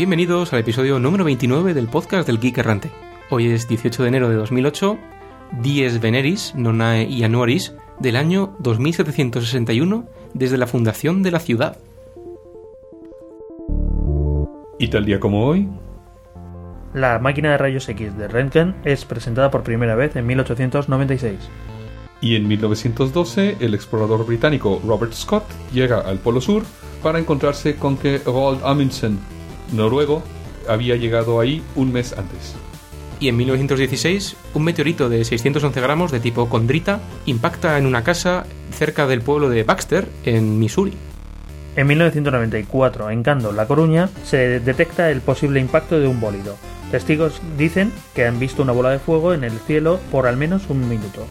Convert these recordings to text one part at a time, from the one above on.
Bienvenidos al episodio número 29 del podcast del Geek Errante. Hoy es 18 de enero de 2008, Dies Veneris, Nonae y Anuaris, del año 2761, desde la fundación de la ciudad. Y tal día como hoy, La máquina de rayos X de Röntgen es presentada por primera vez en 1896. y en 1912 el explorador británico Robert Scott llega al Polo Sur para encontrarse con que Roald Amundsen, noruego, había llegado ahí un mes antes. Y en 1916, un meteorito de 611 gramos de tipo condrita impacta en una casa cerca del pueblo de Baxter, en Missouri. En 1994, en Cando, La Coruña, se detecta el posible impacto de un bólido. Testigos dicen que han visto una bola de fuego en el cielo por al menos un minuto.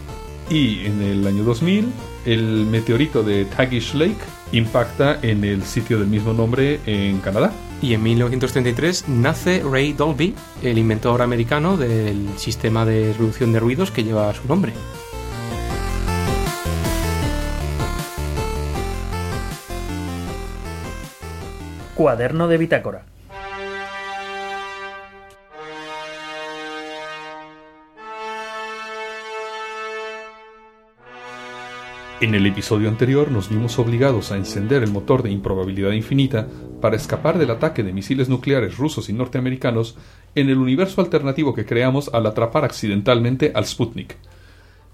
Y en el año 2000, el meteorito de Tagish Lake impacta en el sitio del mismo nombre en Canadá. Y en 1933 nace Ray Dolby, el inventor americano del sistema de reducción de ruidos que lleva su nombre. Cuaderno de bitácora. En el episodio anterior nos vimos obligados a encender el motor de improbabilidad infinita para escapar del ataque de misiles nucleares rusos y norteamericanos en el universo alternativo que creamos al atrapar accidentalmente al Sputnik.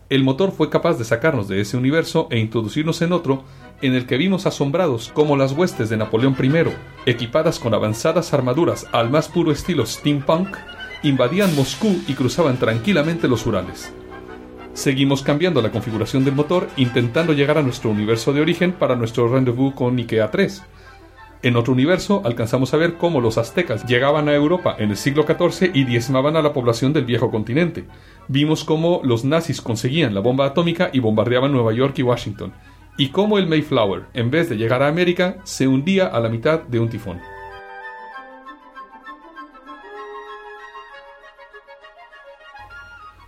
El motor fue capaz de sacarnos de ese universo e introducirnos en otro en el que vimos asombrados como las huestes de Napoleón I, equipadas con avanzadas armaduras al más puro estilo steampunk, invadían Moscú y cruzaban tranquilamente los Urales. Seguimos cambiando la configuración del motor intentando llegar a nuestro universo de origen para nuestro rendezvous con IKEA 3. En otro universo alcanzamos a ver cómo los aztecas llegaban a Europa en el siglo XIV y diezmaban a la población del viejo continente. Vimos cómo los nazis conseguían la bomba atómica y bombardeaban Nueva York y Washington. Y cómo el Mayflower, en vez de llegar a América, se hundía a la mitad de un tifón.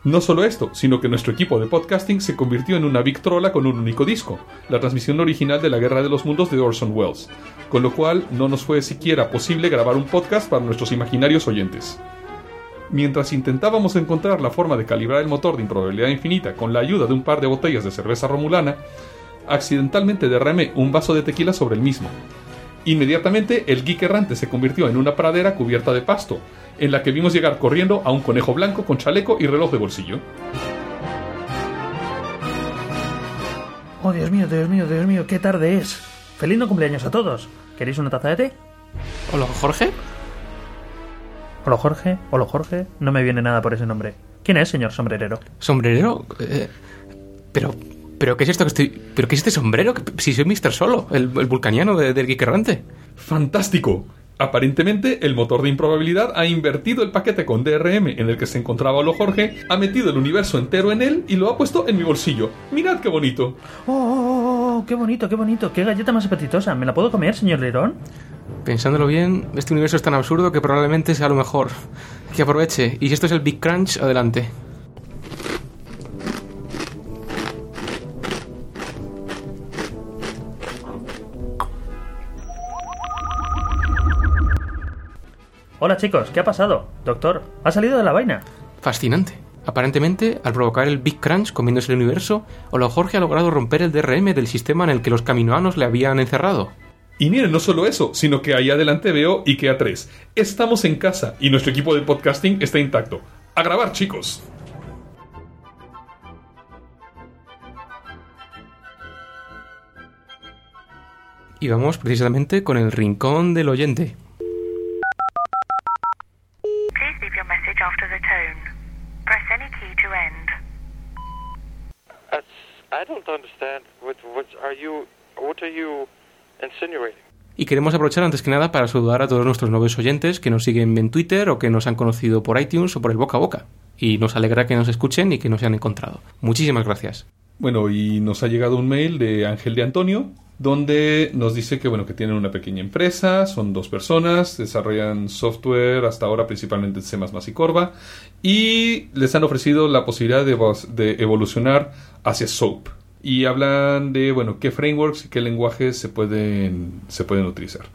No solo esto, sino que nuestro equipo de podcasting se convirtió en una Victrola con un único disco, la transmisión original de la Guerra de los Mundos de Orson Welles, con lo cual no nos fue siquiera posible grabar un podcast para nuestros imaginarios oyentes. Mientras intentábamos encontrar la forma de calibrar el motor de improbabilidad infinita con la ayuda de un par de botellas de cerveza romulana, accidentalmente derramé un vaso de tequila sobre el mismo. Inmediatamente el geek errante se convirtió en una pradera cubierta de pasto, en la que vimos llegar corriendo a un conejo blanco con chaleco y reloj de bolsillo. Oh, Dios mío, Dios mío, Dios mío, qué tarde es. Feliz no cumpleaños a todos. ¿Queréis una taza de té? Hola, Jorge. Hola Jorge, hola Jorge, no me viene nada por ese nombre. ¿Quién es, señor sombrerero? ¿Sombrerero? Eh, pero, pero, ¿qué es esto que estoy...? ¿Pero qué es este sombrero? Si soy Mr. Solo, el, el vulcaniano de- del Geek Errante. ¡Fantástico! Aparentemente, el motor de improbabilidad ha invertido el paquete con DRM en el que se encontraba Olo Jorge, ha metido el universo entero en él y lo ha puesto en mi bolsillo. ¡Mirad qué bonito! Oh, oh, oh, qué bonito, qué bonito, qué galleta más apetitosa. ¿Me la puedo comer, señor Lerón? Pensándolo bien, este universo es tan absurdo que probablemente sea lo mejor. Que aproveche. Y si esto es el Big Crunch, adelante. Hola chicos, ¿qué ha pasado? Doctor, ¿ha salido de la vaina? Fascinante. Aparentemente, al provocar el Big Crunch comiéndose el universo, Olo Jorge ha logrado romper el DRM del sistema en el que los caminoanos le habían encerrado. Y miren, no solo eso, sino que ahí adelante veo IKEA 3. Estamos en casa y nuestro equipo de podcasting está intacto. ¡A grabar, chicos! Y vamos precisamente con el rincón del oyente. I don't understand. What, what are you? What are you insinuating? Y queremos aprovechar antes que nada para saludar a todos nuestros nuevos oyentes que nos siguen en Twitter o que nos han conocido por iTunes o por el boca a boca. Y nos alegra que nos escuchen y que nos hayan encontrado. Muchísimas gracias. Bueno, y nos ha llegado un mail de Ángel de Antonio, donde nos dice que bueno, que tienen una pequeña empresa, son dos personas, desarrollan software hasta ahora principalmente en C++ y Corva, y les han ofrecido la posibilidad de, de evolucionar hacia SOAP. Y hablan de, bueno, qué frameworks y qué lenguajes se pueden, se pueden utilizar.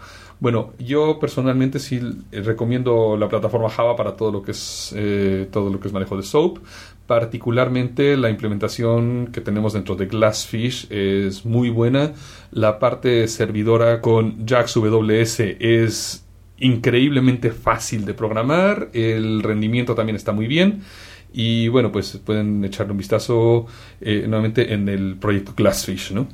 Bueno, yo personalmente sí recomiendo la plataforma Java para todo lo que es eh, todo lo que es manejo de SOAP. Particularmente la implementación que tenemos dentro de Glassfish es muy buena. La parte servidora con JaxWS es increíblemente fácil de programar. El rendimiento también está muy bien. Y bueno, pues pueden echarle un vistazo eh, nuevamente en el proyecto Glassfish, ¿no?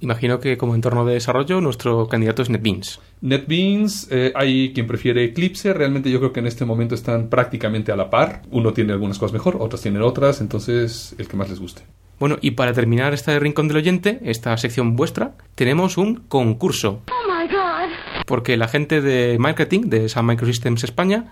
Imagino que como entorno de desarrollo nuestro candidato es NetBeans. NetBeans, eh, hay quien prefiere Eclipse, realmente yo creo que en este momento están prácticamente a la par. Uno tiene algunas cosas mejor, otros tienen otras, entonces el que más les guste. Bueno, y para terminar este rincón del oyente, esta sección vuestra, tenemos un concurso. Porque la gente de marketing de Sun Microsystems España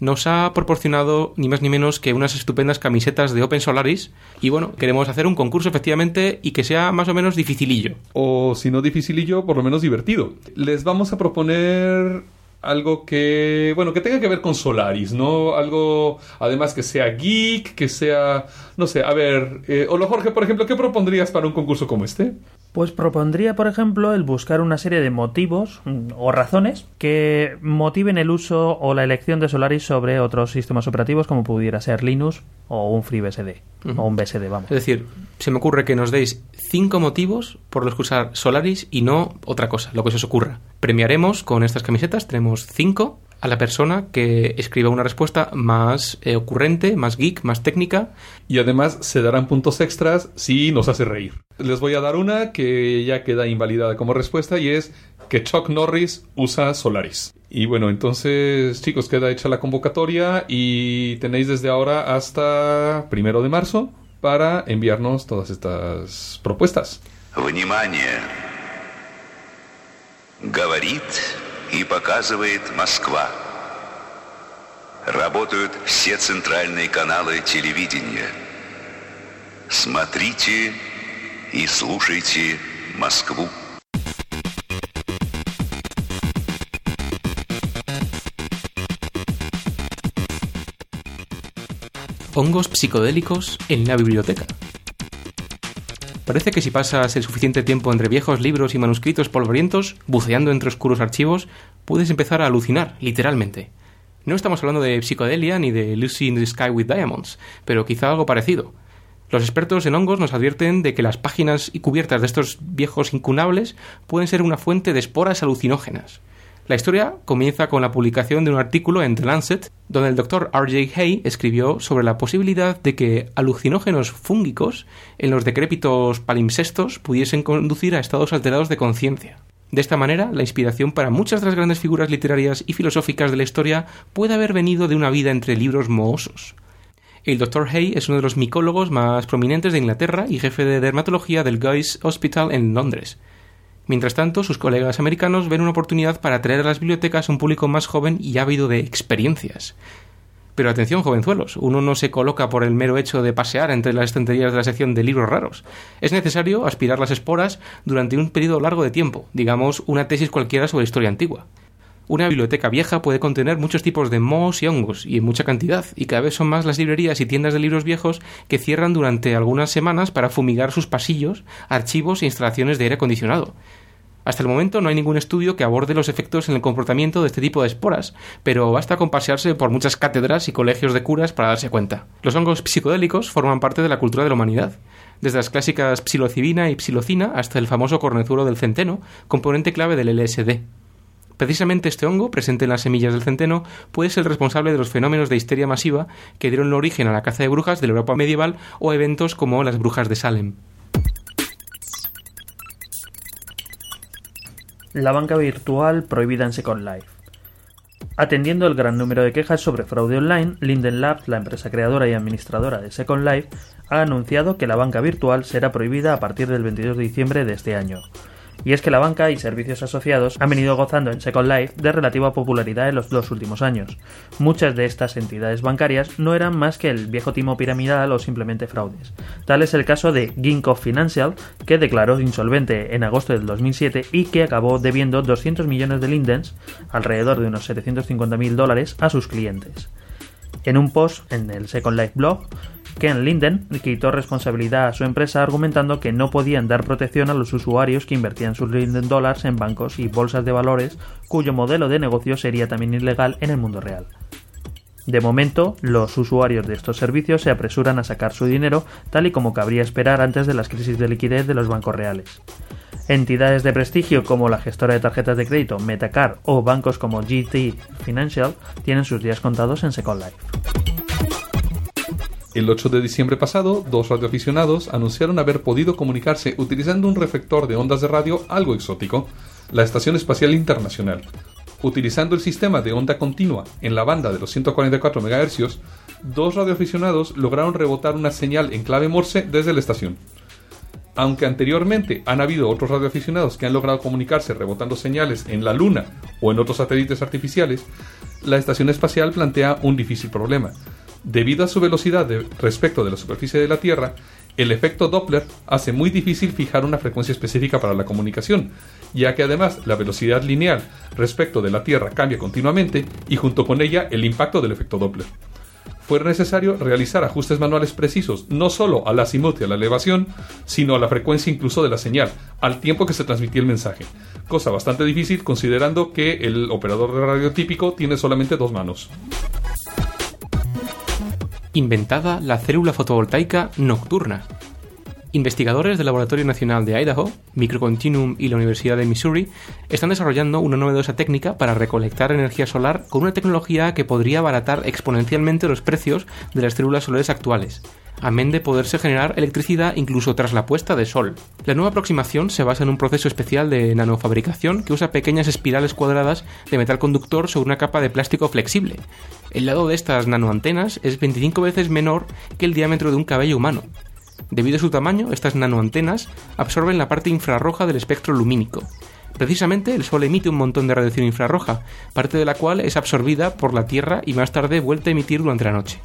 nos ha proporcionado ni más ni menos que unas estupendas camisetas de Open Solaris y bueno, queremos hacer un concurso efectivamente y que sea más o menos dificilillo. O si no dificilillo, por lo menos divertido. Les vamos a proponer algo que, bueno, que tenga que ver con Solaris, ¿no? Algo, además, que sea geek, que sea, no sé, a ver, eh, Olo Jorge, por ejemplo, ¿qué propondrías para un concurso como este? Pues propondría, por ejemplo, el buscar una serie de motivos mm, o razones que motiven el uso o la elección de Solaris sobre otros sistemas operativos como pudiera ser Linux o un FreeBSD Ujú. o un BSD, vamos. Es decir, se me ocurre que nos deis cinco motivos por los que usar Solaris y no otra cosa, lo que se os ocurra. Premiaremos con estas camisetas, tenemos cinco, a la persona que escriba una respuesta más eh, ocurrente, más geek, más técnica. Y además se darán puntos extras si nos hace reír. Les voy a dar una que ya queda invalidada como respuesta y es que Chuck Norris usa Solaris. Y bueno, entonces chicos, queda hecha la convocatoria y tenéis desde ahora hasta primero de marzo para enviarnos todas estas propuestas. Внимание! Говорит и показывает Москва. Работают все центральные каналы телевидения. Смотрите и слушайте Москву. Hongos psicodélicos en la biblioteca. Parece que si pasas el suficiente tiempo entre viejos libros y manuscritos polvorientos, buceando entre oscuros archivos, puedes empezar a alucinar, literalmente. No estamos hablando de psicodelia ni de Lucy in the Sky with Diamonds, pero quizá algo parecido. Los expertos en hongos nos advierten de que las páginas y cubiertas de estos viejos incunables pueden ser una fuente de esporas alucinógenas. La historia comienza con la publicación de un artículo en The Lancet, donde el doctor R.J. Hay escribió sobre la posibilidad de que alucinógenos fúngicos en los decrépitos palimpsestos pudiesen conducir a estados alterados de conciencia. De esta manera, la inspiración para muchas de las grandes figuras literarias y filosóficas de la historia puede haber venido de una vida entre libros mohosos. El Dr. Hay es uno de los micólogos más prominentes de Inglaterra y jefe de dermatología del Guy's Hospital en Londres. Mientras tanto, sus colegas americanos ven una oportunidad para atraer a las bibliotecas un público más joven y ávido de experiencias. Pero atención, jovenzuelos, uno no se coloca por el mero hecho de pasear entre las estanterías de la sección de libros raros. Es necesario aspirar las esporas durante un periodo largo de tiempo, digamos una tesis cualquiera sobre historia antigua. Una biblioteca vieja puede contener muchos tipos de mohos y hongos, y en mucha cantidad, y cada vez son más las librerías y tiendas de libros viejos que cierran durante algunas semanas para fumigar sus pasillos, archivos e instalaciones de aire acondicionado. Hasta el momento no hay ningún estudio que aborde los efectos en el comportamiento de este tipo de esporas, pero basta con pasearse por muchas cátedras y colegios de curas para darse cuenta. Los hongos psicodélicos forman parte de la cultura de la humanidad, desde las clásicas psilocibina y psilocina hasta el famoso cornezuelo del centeno, componente clave del LSD. Precisamente este hongo, presente en las semillas del centeno, puede ser el responsable de los fenómenos de histeria masiva que dieron origen a la caza de brujas de la Europa medieval o eventos como las brujas de Salem. La banca virtual prohibida en Second Life. Atendiendo el gran número de quejas sobre fraude online, Linden Labs, la empresa creadora y administradora de Second Life, ha anunciado que la banca virtual será prohibida a partir del 22 de diciembre de este año. Y es que la banca y servicios asociados han venido gozando en Second Life de relativa popularidad en los dos últimos años. Muchas de estas entidades bancarias no eran más que el viejo timo piramidal o simplemente fraudes. Tal es el caso de Ginkgo Financial, que declaró insolvente en agosto del 2007 y que acabó debiendo 200 millones de lindens, alrededor de unos 750 mil dólares, a sus clientes. En un post en el Second Life blog, Ken Linden quitó responsabilidad a su empresa argumentando que no podían dar protección a los usuarios que invertían sus Linden Dollars en bancos y bolsas de valores cuyo modelo de negocio sería también ilegal en el mundo real. De momento, los usuarios de estos servicios se apresuran a sacar su dinero tal y como cabría esperar antes de las crisis de liquidez de los bancos reales. Entidades de prestigio como la gestora de tarjetas de crédito Metacar o bancos como GT Financial tienen sus días contados en Second Life. El 8 de diciembre pasado, dos radioaficionados anunciaron haber podido comunicarse utilizando un reflector de ondas de radio algo exótico, la Estación Espacial Internacional. Utilizando el sistema de onda continua en la banda de los 144 MHz, dos radioaficionados lograron rebotar una señal en clave Morse desde la estación. Aunque anteriormente han habido otros radioaficionados que han logrado comunicarse rebotando señales en la Luna o en otros satélites artificiales, la estación espacial plantea un difícil problema. Debido a su velocidad respecto de la superficie de la Tierra, el efecto Doppler hace muy difícil fijar una frecuencia específica para la comunicación, ya que además la velocidad lineal respecto de la Tierra cambia continuamente y junto con ella el impacto del efecto Doppler fue necesario realizar ajustes manuales precisos, no solo al azimut y a la elevación, sino a la frecuencia incluso de la señal, al tiempo que se transmitía el mensaje. Cosa bastante difícil considerando que el operador de radio típico tiene solamente dos manos. Inventada la célula fotovoltaica nocturna. Investigadores del Laboratorio Nacional de Idaho, Microcontinuum y la Universidad de Missouri están desarrollando una novedosa técnica para recolectar energía solar con una tecnología que podría abaratar exponencialmente los precios de las células solares actuales, amén de poderse generar electricidad incluso tras la puesta de sol. La nueva aproximación se basa en un proceso especial de nanofabricación que usa pequeñas espirales cuadradas de metal conductor sobre una capa de plástico flexible. El lado de estas nanoantenas es 25 veces menor que el diámetro de un cabello humano. Debido a su tamaño, estas nanoantenas absorben la parte infrarroja del espectro lumínico. Precisamente el Sol emite un montón de radiación infrarroja, parte de la cual es absorbida por la Tierra y más tarde vuelta a emitir durante la noche.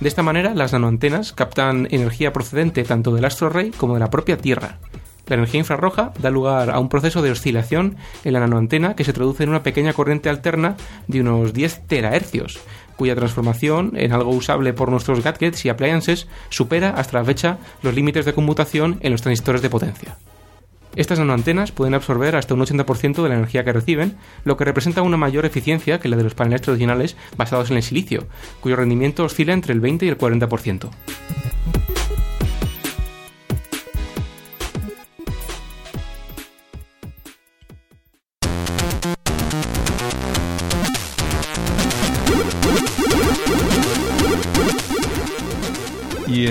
De esta manera, las nanoantenas captan energía procedente tanto del astro rey como de la propia Tierra. La energía infrarroja da lugar a un proceso de oscilación en la nanoantena que se traduce en una pequeña corriente alterna de unos 10 terahercios, cuya transformación en algo usable por nuestros gadgets y appliances supera hasta la fecha los límites de conmutación en los transistores de potencia. Estas nanoantenas pueden absorber hasta un 80% de la energía que reciben, lo que representa una mayor eficiencia que la de los paneles tradicionales basados en el silicio, cuyo rendimiento oscila entre el 20 y el 40%.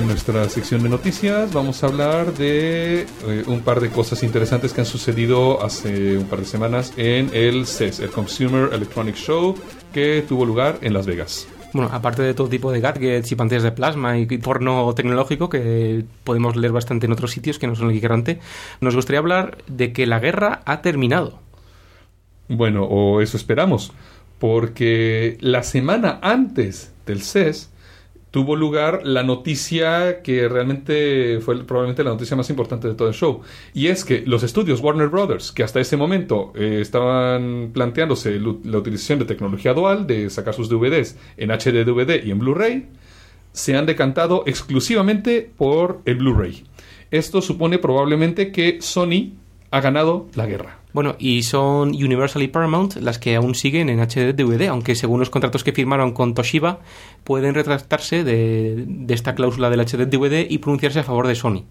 En nuestra sección de noticias vamos a hablar de eh, un par de cosas interesantes que han sucedido hace un par de semanas en el CES, el Consumer Electronic Show, que tuvo lugar en Las Vegas. Bueno, aparte de todo tipo de gadgets y pantallas de plasma y porno tecnológico que podemos leer bastante en otros sitios que no son el Geekerrante, nos gustaría hablar de que la guerra ha terminado. Bueno, o eso esperamos, porque la semana antes del CES tuvo lugar la noticia que realmente fue probablemente la noticia más importante de todo el show. Y es que los estudios Warner Brothers, que hasta ese momento eh, estaban planteándose la utilización de tecnología dual, de sacar sus DVDs en HD DVD y en Blu-ray, se han decantado exclusivamente por el Blu-ray. Esto supone probablemente que Sony ha ganado la guerra. Bueno, y son Universal y Paramount las que aún siguen en HD DVD, aunque según los contratos que firmaron con Toshiba, pueden retractarse de, esta cláusula del HD DVD y pronunciarse a favor de Sony.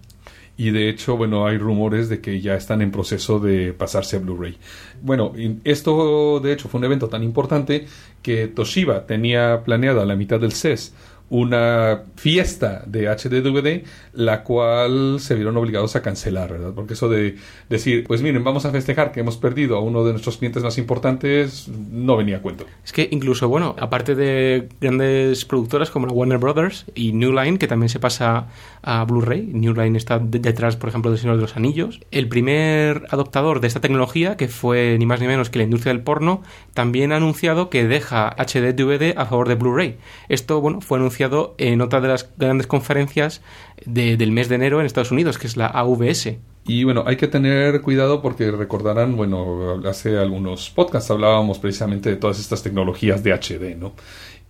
Y de hecho, bueno, hay rumores de que ya están en proceso de pasarse a Blu-ray. Bueno, esto de hecho fue un evento tan importante que Toshiba tenía planeada la mitad del CES una fiesta de HD DVD, la cual se vieron obligados a cancelar, ¿verdad? Porque eso de decir, pues miren, vamos a festejar que hemos perdido a uno de nuestros clientes más importantes, no venía a cuento. Es que incluso, bueno, aparte de grandes productoras como la Warner Brothers y New Line, que también se pasa a Blu-ray, New Line está de- detrás, por ejemplo, del Señor de los Anillos, el primer adoptador de esta tecnología, que fue ni más ni menos que la industria del porno, también ha anunciado que deja HD DVD a favor de Blu-ray. Esto, bueno, fue anunciado en otra de las grandes conferencias de- del mes de enero en Estados Unidos, que es la AVS. Y bueno, hay que tener cuidado porque recordarán, bueno, hace algunos podcasts hablábamos precisamente de todas estas tecnologías de HD, ¿no?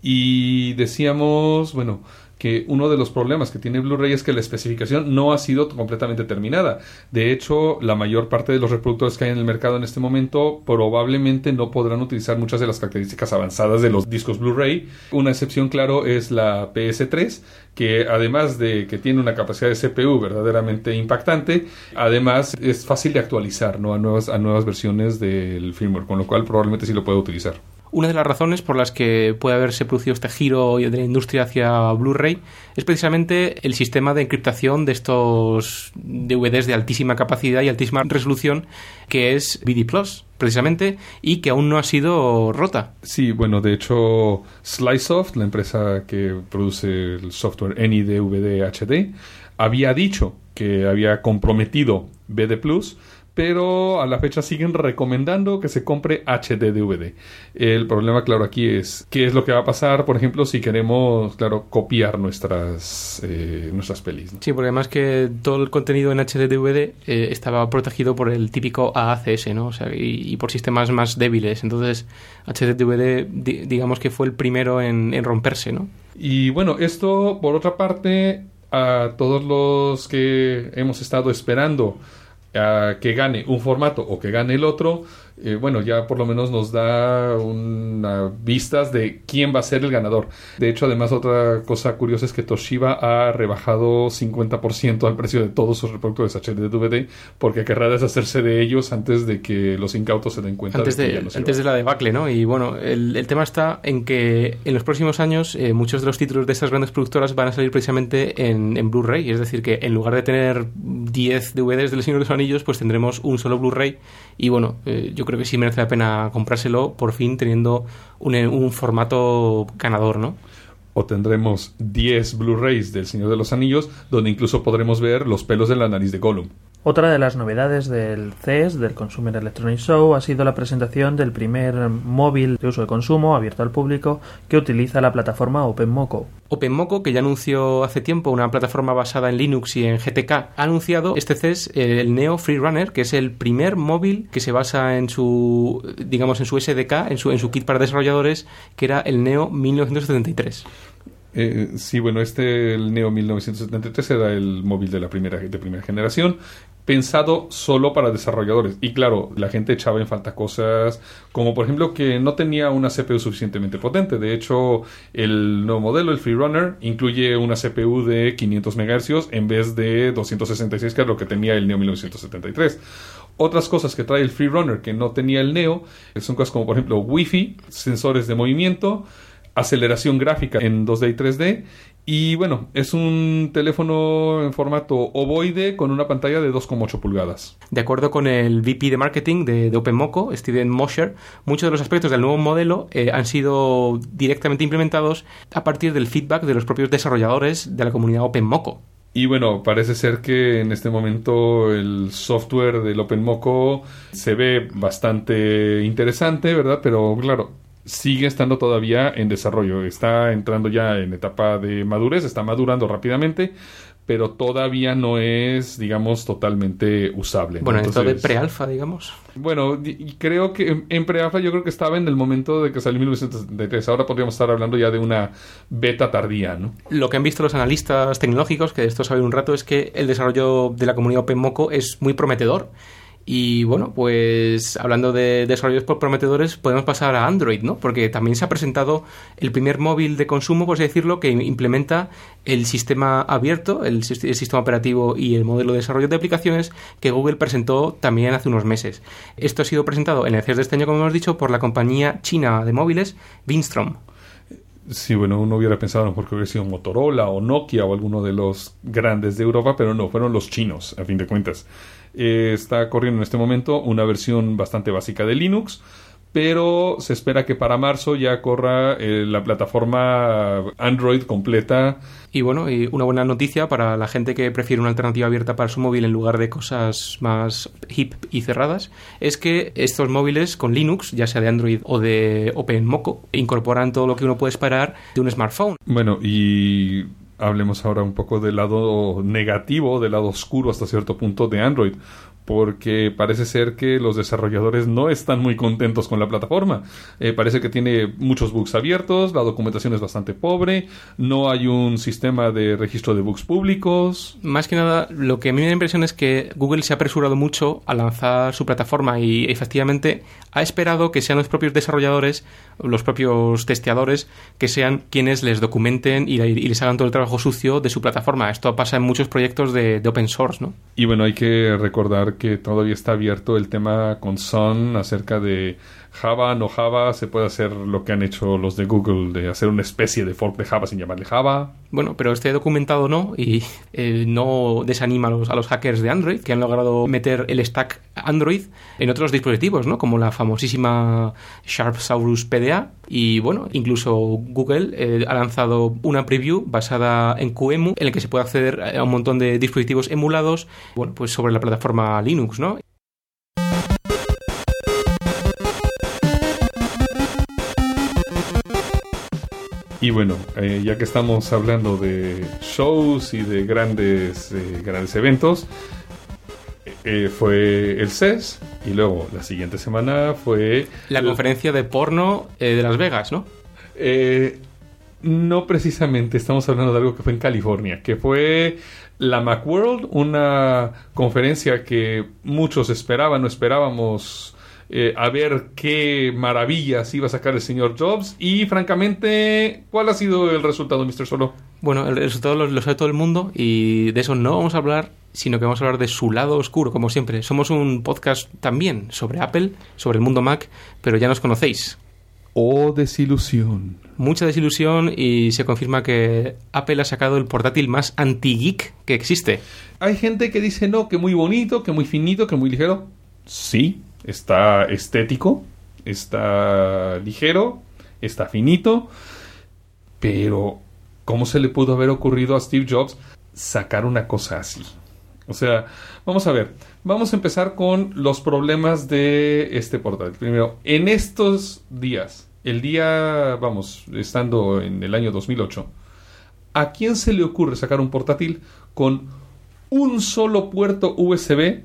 Y decíamos, bueno, que uno de los problemas que tiene Blu-ray es que la especificación no ha sido completamente terminada. De hecho, la mayor parte de los reproductores que hay en el mercado en este momento probablemente no podrán utilizar muchas de las características avanzadas de los discos Blu-ray. Una excepción, claro, es la PS3, que además de que tiene una capacidad de CPU verdaderamente impactante, además es fácil de actualizar ¿no? a, nuevas, a nuevas versiones del firmware, con lo cual probablemente sí lo pueda utilizar. Una de las razones por las que puede haberse producido este giro de la industria hacia Blu-ray es precisamente el sistema de encriptación de estos DVDs de altísima capacidad y altísima resolución que es VD Plus, precisamente, y que aún no ha sido rota. Sí, bueno, de hecho, Slicesoft, la empresa que produce el software AnyDVD HD, había dicho que había comprometido BD Plus pero a la fecha siguen recomendando que se compre HD DVD. El problema, claro, aquí es qué es lo que va a pasar, por ejemplo, si queremos, claro, copiar nuestras, eh, nuestras pelis. ¿no? Sí, porque además que todo el contenido en HD DVD eh, estaba protegido por el típico AACS, ¿no? O sea, y, y por sistemas más débiles. Entonces, HD DVD, di- digamos que fue el primero en, en romperse, ¿no? Y bueno, esto, por otra parte, a todos los que hemos estado esperando que gane un formato o que gane el otro, eh, bueno, ya por lo menos nos da unas vistas de quién va a ser el ganador. De hecho, además, otra cosa curiosa es que Toshiba ha rebajado 50% al precio de todos sus reproductores HD DVD porque querrá deshacerse de ellos antes de que los incautos se den cuenta Antes de que ya no antes de la debacle, ¿no? Y bueno, el, el tema está en que en los próximos años eh, muchos de los títulos de estas grandes productoras van a salir precisamente en, en Blu-ray. Es decir, que en lugar de tener 10 DVDs del Señor de los Anillos, pues tendremos un solo Blu-ray. Y bueno, eh, yo creo que sí merece la pena comprárselo por fin teniendo un, un formato ganador, ¿no? o tendremos 10 Blu-rays del Señor de los Anillos, donde incluso podremos ver los pelos de la nariz de Gollum. Otra de las novedades del CES, del Consumer Electronics Show, ha sido la presentación del primer móvil de uso de consumo abierto al público que utiliza la plataforma OpenMoko. OpenMoko, que ya anunció hace tiempo una plataforma basada en Linux y en GTK, ha anunciado este CES eh, el Neo Freerunner, que es el primer móvil que se basa en su, digamos, en su SDK, en su, en su kit para desarrolladores, que era el Neo 1973. Eh, sí, bueno, este, el Neo 1973, era el móvil de la primera, de primera generación, pensado solo para desarrolladores. Y claro, la gente echaba en falta cosas como, por ejemplo, que no tenía una CPU suficientemente potente. De hecho, el nuevo modelo, el Freerunner, incluye una CPU de 500 MHz en vez de 266, que es lo que tenía el Neo 1973. Otras cosas que trae el Freerunner que no tenía el Neo son cosas como, por ejemplo, Wi-Fi, sensores de movimiento, aceleración gráfica en 2D y 3D. Y bueno, es un teléfono en formato ovoide con una pantalla de 2,8 pulgadas. De acuerdo con el VP de marketing de, de OpenMoko, Steven Mosher, muchos de los aspectos del nuevo modelo eh, han sido directamente implementados a partir del feedback de los propios desarrolladores de la comunidad OpenMoko. Y bueno, parece ser que en este momento el software del OpenMoko se ve bastante interesante, ¿verdad? Pero claro, sigue estando todavía en desarrollo. Está entrando ya en etapa de madurez, está madurando rápidamente, pero todavía no es, digamos, totalmente usable. ¿no? Bueno, esto de pre-alfa, digamos. Bueno, y creo que en- pre-alpha yo creo que estaba en el momento de que salió en 1973. Ahora podríamos estar hablando ya de una beta tardía, ¿no? Lo que han visto los analistas tecnológicos, que de esto saben un rato, es que el desarrollo de la comunidad OpenMoko es muy prometedor. Y bueno, pues hablando de desarrollos prometedores, podemos pasar a Android, ¿no? Porque también se ha presentado el primer móvil de consumo, por así decirlo, que implementa el sistema abierto, el, sis- el sistema operativo y el modelo de desarrollo de aplicaciones que Google presentó también hace unos meses. Esto ha sido presentado en el CES de este año, como hemos dicho, por la compañía china de móviles, Winstrom. Sí, bueno, uno hubiera pensado a lo mejor que hubiera sido Motorola o Nokia o alguno de los grandes de Europa, pero no, fueron los chinos, a fin de cuentas. Eh, está corriendo en este momento una versión bastante básica de Linux, pero se espera que para marzo ya corra eh, la plataforma Android completa. Y bueno, y una buena noticia para la gente que prefiere una alternativa abierta para su móvil en lugar de cosas más hip y cerradas, es que estos móviles con Linux, ya sea de Android o de OpenMoko, incorporan todo lo que uno puede esperar de un smartphone. Bueno, y hablemos ahora un poco del lado negativo, del lado oscuro hasta cierto punto de Android. Porque parece ser que los desarrolladores no están muy contentos con la plataforma. Eh, parece que tiene muchos bugs abiertos, la documentación es bastante pobre, no hay un sistema de registro de bugs públicos. Más que nada, lo que a mí me da impresión es que Google se ha apresurado mucho a lanzar su plataforma y efectivamente ha esperado que sean los propios desarrolladores, los propios testeadores, que sean quienes les documenten y, y les hagan todo el trabajo sucio de su plataforma. Esto pasa en muchos proyectos de, de open source, ¿no? Y bueno, hay que recordar que todavía está abierto el tema con Sun acerca de Java, no Java, se puede hacer lo que han hecho los de Google, de hacer una especie de fork de Java sin llamarle Java. Bueno, pero esté documentado no y eh, no desanima a los, a los hackers de Android que han logrado meter el stack Android en otros dispositivos, ¿no? Como la famosísima Sharpsaurus PDA y bueno, incluso Google eh, ha lanzado una preview basada en QEMU en el que se puede acceder a un montón de dispositivos emulados, bueno, pues sobre la plataforma Linux, ¿no? Y bueno, eh, ya que estamos hablando de shows y de grandes, eh, grandes eventos, eh, fue el CES y luego la siguiente semana fue... La conferencia de porno eh, de Las Vegas, ¿no? Eh, no precisamente, estamos hablando de algo que fue en California, que fue la Macworld, una conferencia que muchos esperaban, no esperábamos eh, a ver qué maravillas iba a sacar el señor Jobs y francamente, ¿cuál ha sido el resultado, Mr. Solo? Bueno, el resultado lo, lo sabe todo el mundo y de eso no vamos a hablar, sino que vamos a hablar de su lado oscuro, como siempre. Somos un podcast también sobre Apple, sobre el mundo Mac, pero ya nos conocéis. Oh, desilusión. Mucha desilusión y se confirma que Apple ha sacado el portátil más anti-geek que existe. Hay gente que dice no, que muy bonito, que muy finito, que muy ligero. Sí, está estético, está ligero, está finito, pero ¿cómo se le pudo haber ocurrido a Steve Jobs sacar una cosa así? O sea, vamos a ver, vamos a empezar con los problemas de este portátil. Primero, en estos días, el día, vamos, estando en el año 2008, ¿a quién se le ocurre sacar un portátil con un solo puerto USB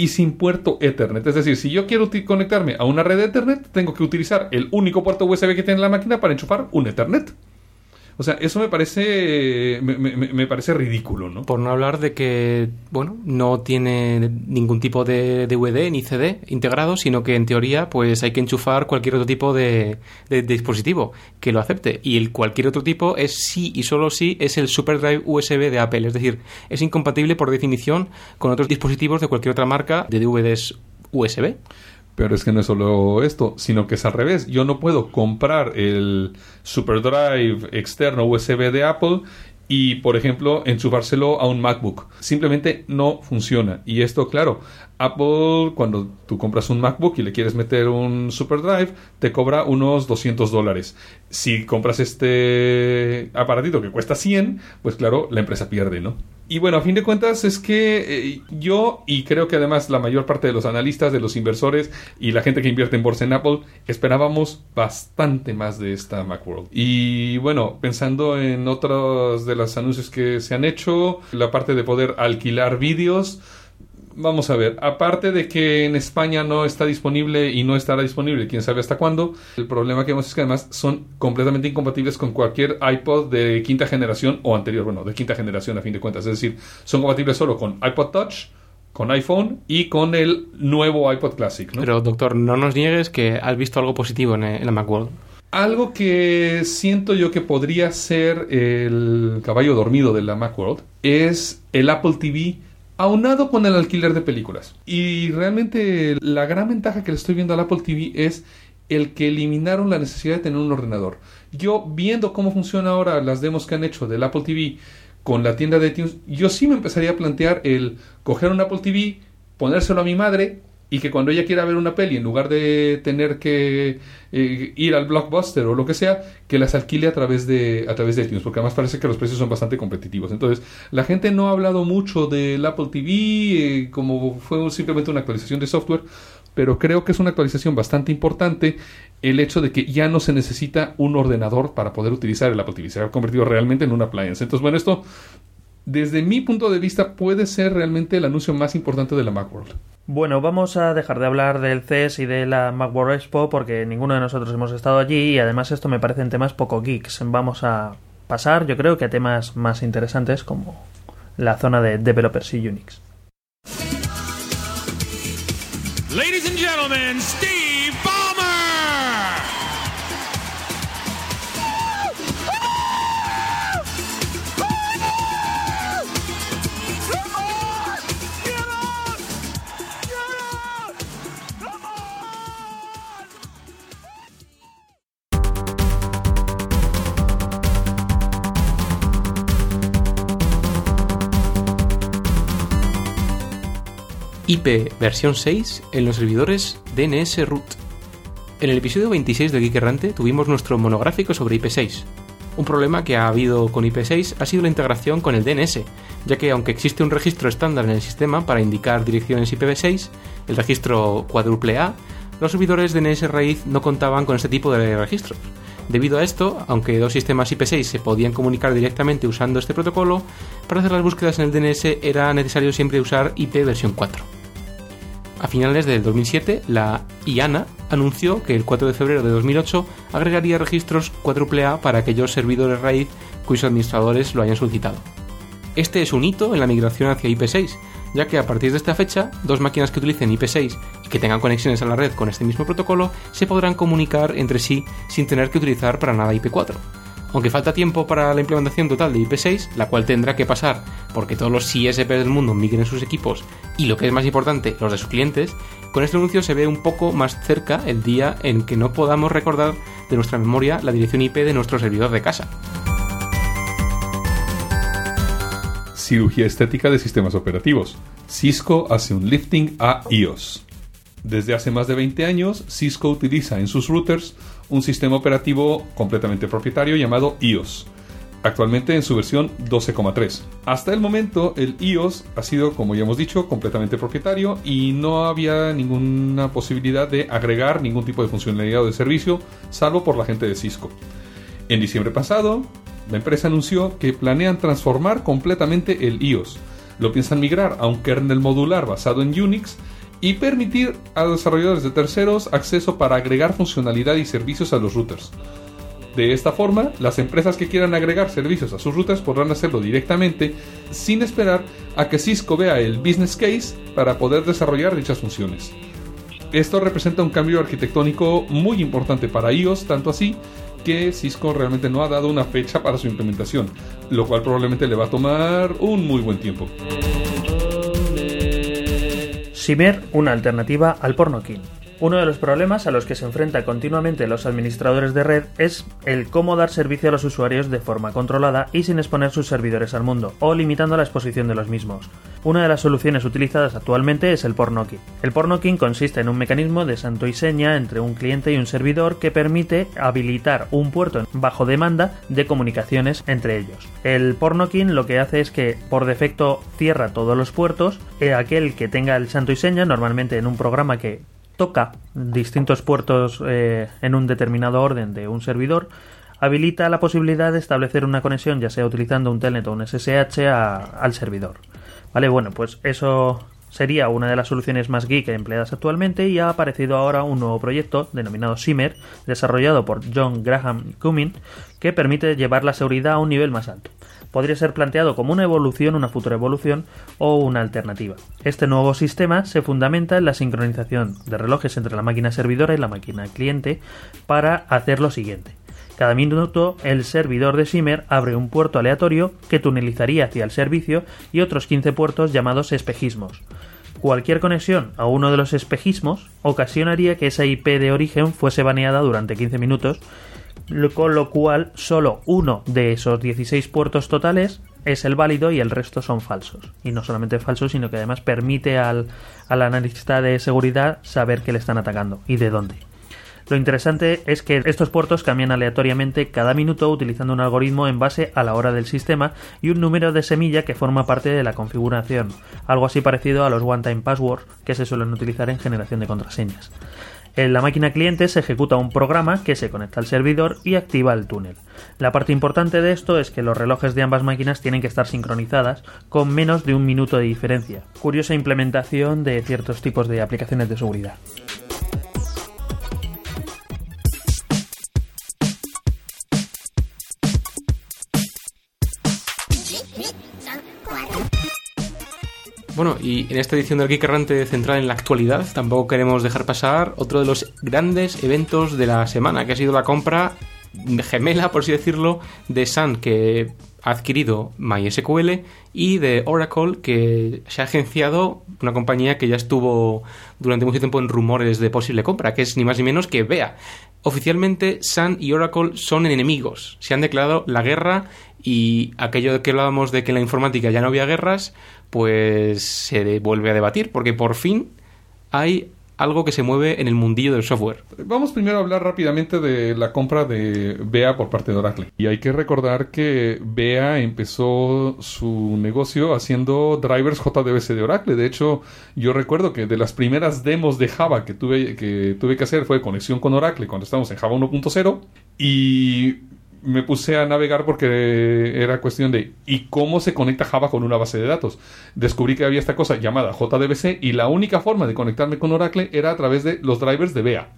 y sin puerto Ethernet? Es decir, si yo quiero conectarme a una red de Ethernet, tengo que utilizar el único puerto USB que tiene la máquina para enchufar un Ethernet. O sea, eso me parece me, me- me parece ridículo, ¿no? Por no hablar de que, bueno, no tiene ningún tipo de DVD ni CD integrado, sino que en teoría pues hay que enchufar cualquier otro tipo de, dispositivo que lo acepte. Y el cualquier otro tipo es sí y solo sí es el SuperDrive USB de Apple. Es decir, es incompatible por definición con otros dispositivos de cualquier otra marca de DVDs USB. Pero es que no es solo esto, sino que es al revés. Yo no puedo comprar el SuperDrive externo USB de Apple y, por ejemplo, enchufárselo a un MacBook. Simplemente no funciona. Y esto, claro, Apple, cuando tú compras un MacBook y le quieres meter un SuperDrive, te cobra unos 200 dólares. Si compras este aparatito que cuesta 100, pues claro, la empresa pierde, ¿no? Y bueno, a fin de cuentas es que eh, yo y creo que además la mayor parte de los analistas, de los inversores y la gente que invierte en bolsa en Apple esperábamos bastante más de esta Macworld. Y bueno, pensando en otros de los anuncios que se han hecho, la parte de poder alquilar vídeos, Vamos a ver, aparte de que en España no está disponible y no estará disponible, quién sabe hasta cuándo, el problema que vemos es que además son completamente incompatibles con cualquier iPod de quinta generación o anterior, bueno, de quinta generación a fin de cuentas, es decir, son compatibles solo con iPod Touch, con iPhone y con el nuevo iPod Classic, ¿no? Pero, doctor, no nos niegues que has visto algo positivo en, en la Macworld. Algo que siento yo que podría ser el caballo dormido de la Macworld es el Apple TV aunado con el alquiler de películas. Y realmente la gran ventaja que le estoy viendo al Apple TV es el que eliminaron la necesidad de tener un ordenador. Yo viendo cómo funciona ahora las demos que han hecho del Apple TV con la tienda de iTunes, yo sí me empezaría a plantear el coger un Apple TV, ponérselo a mi madre y que cuando ella quiera ver una peli, en lugar de tener que eh, ir al blockbuster o lo que sea, que las alquile a través de a través de iTunes, porque además parece que los precios son bastante competitivos. Entonces, la gente no ha hablado mucho del Apple TV, eh, como fue simplemente una actualización de software, pero creo que es una actualización bastante importante el hecho de que ya no se necesita un ordenador para poder utilizar el Apple TV. Se ha convertido realmente en una appliance. Entonces, bueno, esto desde mi punto de vista puede ser realmente el anuncio más importante de la Macworld. Bueno, vamos a dejar de hablar del CES y de la Macworld Expo porque ninguno de nosotros hemos estado allí y además esto me parecen temas poco geeks. Vamos a pasar, yo creo que a temas más interesantes como la zona de developers y Unix. IP versión 6 en los servidores DNS root. En el episodio 26 de Geek Errante tuvimos nuestro monográfico sobre IP6. Un problema que ha habido con IP6 ha sido la integración con el DNS, ya que aunque existe un registro estándar en el sistema para indicar direcciones IPv6, el registro cuádruple A, los servidores DNS raíz no contaban con este tipo de registros. Debido a esto, aunque dos sistemas IP6 se podían comunicar directamente usando este protocolo, para hacer las búsquedas en el DNS era necesario siempre usar IP versión 4. A finales del 2007, la IANA anunció que el 4 de febrero de 2008 agregaría registros AAA para aquellos servidores raíz cuyos administradores lo hayan solicitado. Este es un hito en la migración hacia IP6, ya que a partir de esta fecha, dos máquinas que utilicen IP6 y que tengan conexiones a la red con este mismo protocolo se podrán comunicar entre sí sin tener que utilizar para nada IP4. Aunque falta tiempo para la implementación total de IP6, la cual tendrá que pasar porque todos los CSP del mundo migren sus equipos y lo que es más importante, los de sus clientes, con este anuncio se ve un poco más cerca el día en que no podamos recordar de nuestra memoria la dirección IP de nuestro servidor de casa. Cirugía estética de sistemas operativos. Cisco hace un lifting a iOS. Desde hace más de 20 años, Cisco utiliza en sus routers un sistema operativo completamente propietario llamado iOS, actualmente en su versión 12,3. Hasta el momento, el iOS ha sido, como ya hemos dicho, completamente propietario y no había ninguna posibilidad de agregar ningún tipo de funcionalidad o de servicio, salvo por la gente de Cisco. En diciembre pasado, la empresa anunció que planean transformar completamente el iOS. Lo piensan migrar a un kernel modular basado en Unix y permitir a desarrolladores de terceros acceso para agregar funcionalidad y servicios a los routers. De esta forma, las empresas que quieran agregar servicios a sus routers podrán hacerlo directamente sin esperar a que Cisco vea el business case para poder desarrollar dichas funciones. Esto representa un cambio arquitectónico muy importante para iOS, tanto así que Cisco realmente no ha dado una fecha para su implementación, lo cual probablemente le va a tomar un muy buen tiempo. Simer, una alternativa al pornokin. Uno de los problemas a los que se enfrentan continuamente los administradores de red es el cómo dar servicio a los usuarios de forma controlada y sin exponer sus servidores al mundo, o limitando la exposición de los mismos. Una de las soluciones utilizadas actualmente es el pornokin. El pornokin consiste en un mecanismo de santo y seña entre un cliente y un servidor que permite habilitar un puerto bajo demanda de comunicaciones entre ellos. El pornokin lo que hace es que por defecto cierra todos los puertos, eh, aquel que tenga el santo y seña, normalmente en un programa que toca distintos puertos eh, en un determinado orden de un servidor, habilita la posibilidad de establecer una conexión, ya sea utilizando un telnet o un SSH, al servidor. Vale, bueno, pues eso sería una de las soluciones más geek empleadas actualmente y ha aparecido ahora un nuevo proyecto denominado Simmer, desarrollado por John Graham Cumming, que permite llevar la seguridad a un nivel más alto podría ser planteado como una evolución, una futura evolución o una alternativa. Este nuevo sistema se fundamenta en la sincronización de relojes entre la máquina servidora y la máquina cliente para hacer lo siguiente. Cada minuto el servidor de Simmer abre un puerto aleatorio que tunelizaría hacia el servicio y otros 15 puertos llamados espejismos. Cualquier conexión a uno de los espejismos ocasionaría que esa IP de origen fuese baneada durante 15 minutos con lo cual solo uno de esos 16 puertos totales es el válido y el resto son falsos. Y no solamente falsos, sino que además permite al, al analista de seguridad saber que le están atacando y de dónde. Lo interesante es que estos puertos cambian aleatoriamente cada minuto utilizando un algoritmo en base a la hora del sistema y un número de semilla que forma parte de la configuración, algo así parecido a los one-time passwords que se suelen utilizar en generación de contraseñas. En la máquina cliente se ejecuta un programa que se conecta al servidor y activa el túnel. La parte importante de esto es que los relojes de ambas máquinas tienen que estar sincronizadas con menos de un minuto de diferencia. Curiosa implementación de ciertos tipos de aplicaciones de seguridad. Bueno, y en esta edición del Geek Errante centrada en la actualidad, tampoco queremos dejar pasar otro de los grandes eventos de la semana, que ha sido la compra gemela, por así decirlo, de Sun, que ha adquirido MySQL, y de Oracle, que se ha agenciado una compañía que ya estuvo durante mucho tiempo en rumores de posible compra, que es ni más ni menos que Bea. Oficialmente, Sun y Oracle son enemigos. Se han declarado la guerra y aquello de que hablábamos de que en la informática ya no había guerras, pues se vuelve a debatir, porque por fin hay algo que se mueve en el mundillo del software. Vamos primero a hablar rápidamente de la compra de BEA por parte de Oracle. Y hay que recordar que BEA empezó su negocio haciendo drivers JDBC de Oracle. De hecho, yo recuerdo que de las primeras demos de Java que tuve que, tuve que hacer fue conexión con Oracle cuando estábamos en Java 1.0 y me puse a navegar porque era cuestión de ¿y cómo se conecta Java con una base de datos? Descubrí que había esta cosa llamada JDBC y la única forma de conectarme con Oracle era a través de los drivers de BEA.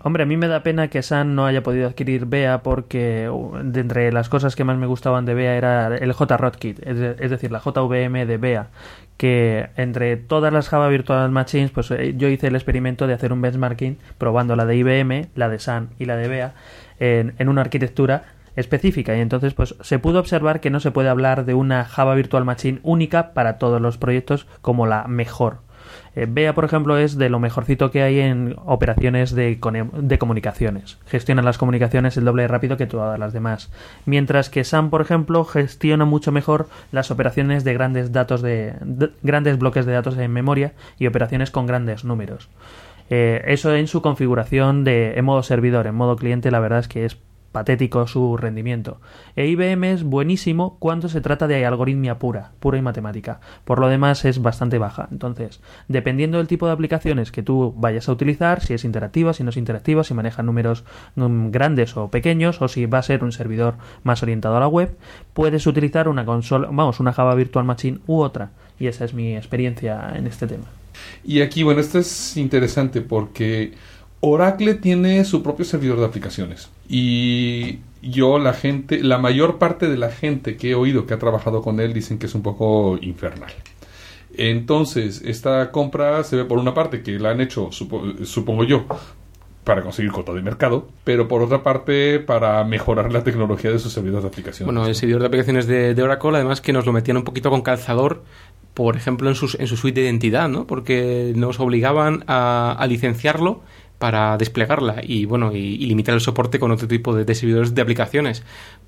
Hombre, a mí me da pena que San no haya podido adquirir BEA porque uh, de entre las cosas que más me gustaban de BEA era el JROTKit, es, de- es decir, la JVM de BEA, que entre todas las Java Virtual Machines, pues eh, yo hice el experimento de hacer un benchmarking probando la de IBM, la de Sun y la de BEA en, en una arquitectura específica y entonces pues se pudo observar que no se puede hablar de una Java Virtual Machine única para todos los proyectos como la mejor. Eh, Bea, por ejemplo, es de lo mejorcito que hay en operaciones de, comunicaciones. Gestiona las comunicaciones el doble rápido que todas las demás. Mientras que SAM, por ejemplo, gestiona mucho mejor las operaciones de grandes datos de, de- grandes bloques de datos en memoria y operaciones con grandes números. Eh, eso en su configuración de en modo servidor, en modo cliente, la verdad es que es patético su rendimiento. E IBM es buenísimo cuando se trata de algoritmia pura, pura y matemática. Por lo demás es bastante baja. Entonces, dependiendo del tipo de aplicaciones que tú vayas a utilizar, si es interactiva, si no es interactiva, si maneja números mm, grandes o pequeños, o si va a ser un servidor más orientado a la web, puedes utilizar una consola, vamos, una Java Virtual Machine u otra. Y esa es mi experiencia en este tema. Y aquí, bueno, esto es interesante porque Oracle tiene su propio servidor de aplicaciones. Y yo, la gente, la mayor parte de la gente que he oído que ha trabajado con él dicen que es un poco infernal. Entonces, esta compra se ve por una parte que la han hecho, supo- supongo yo, para conseguir cota de mercado, pero por otra parte para mejorar la tecnología de sus servidores de aplicaciones. Bueno, el servidor de aplicaciones de, de Oracle, además que nos lo metían un poquito con calzador, por ejemplo, en, sus, en su suite de identidad, ¿no? Porque nos obligaban a, a licenciarlo para desplegarla y, bueno, y, y limitar el soporte con otro tipo de, de servidores de aplicaciones.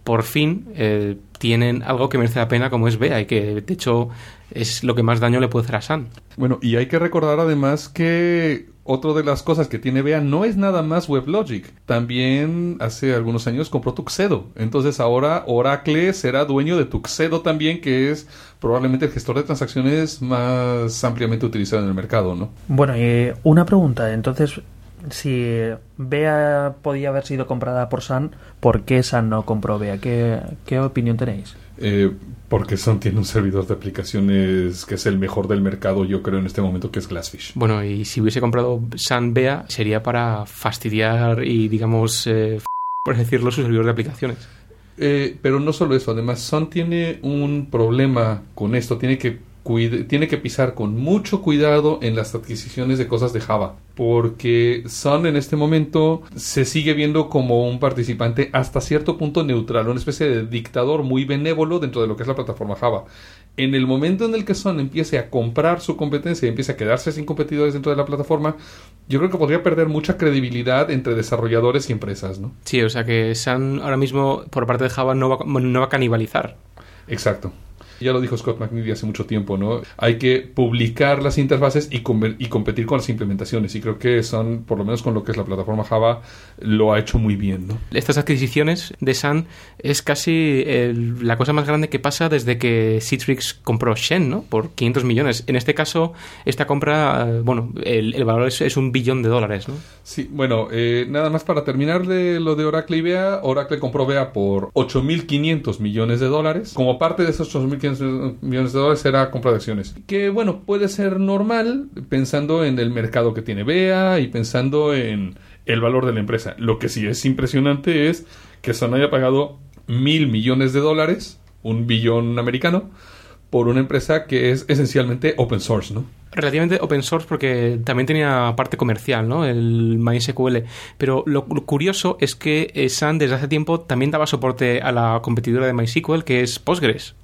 Por fin eh, tienen algo que merece la pena como es BEA y que, de hecho, es lo que más daño le puede hacer a Sun. Bueno, y hay que recordar además que otra de las cosas que tiene BEA no es nada más WebLogic. También hace algunos años compró Tuxedo. Entonces ahora Oracle será dueño de Tuxedo también, que es probablemente el gestor de transacciones más ampliamente utilizado en el mercado, ¿no? Bueno, y una pregunta. Entonces, si Bea podía haber sido comprada por Sun, ¿por qué Sun no compró Bea? ¿Qué, qué opinión tenéis? Eh, porque Sun tiene un servidor de aplicaciones que es el mejor del mercado, yo creo, en este momento, que es Glassfish. Bueno, y si hubiese comprado Sun BEA sería para fastidiar y, digamos, eh, f- por así decirlo, su servidor de aplicaciones. Eh, pero no solo eso, además Sun tiene un problema con esto, tiene que cuide- tiene que pisar con mucho cuidado en las adquisiciones de cosas de Java, porque Sun en este momento se sigue viendo como un participante hasta cierto punto neutral, una especie de dictador muy benévolo dentro de lo que es la plataforma Java. En el momento en el que Sun empiece a comprar su competencia y empiece a quedarse sin competidores dentro de la plataforma, yo creo que podría perder mucha credibilidad entre desarrolladores y empresas, ¿no? Sí, o sea que Sun ahora mismo, por parte de Java, no va, no va a canibalizar. Exacto. Ya lo dijo Scott McNeely hace mucho tiempo, ¿no? Hay que publicar las interfaces y, competir con las implementaciones. Y creo que son, por lo menos con lo que es la plataforma Java, lo ha hecho muy bien, ¿no? Estas adquisiciones de Sun es casi el- la cosa más grande que pasa desde que Citrix compró Shen, ¿no? Por 500 millones. En este caso, esta compra, bueno, el, el valor es, es un billón de dólares, ¿no? Sí, bueno, eh, nada más para terminar de lo de Oracle y Bea, Oracle compró Bea por 8.500 millones de dólares. Como parte de esos 8.500 millones de dólares era compra de acciones. Que bueno, puede ser normal pensando en el mercado que tiene Bea y pensando en el valor de la empresa. Lo que sí es impresionante es que Sun haya pagado mil millones de dólares, un billón americano, por una empresa que es esencialmente open source, ¿no? Relativamente open source porque también tenía parte comercial, ¿no? El MySQL. Pero lo, curioso es que eh, Sun desde hace tiempo también daba soporte a la competidora de MySQL, que es Postgres.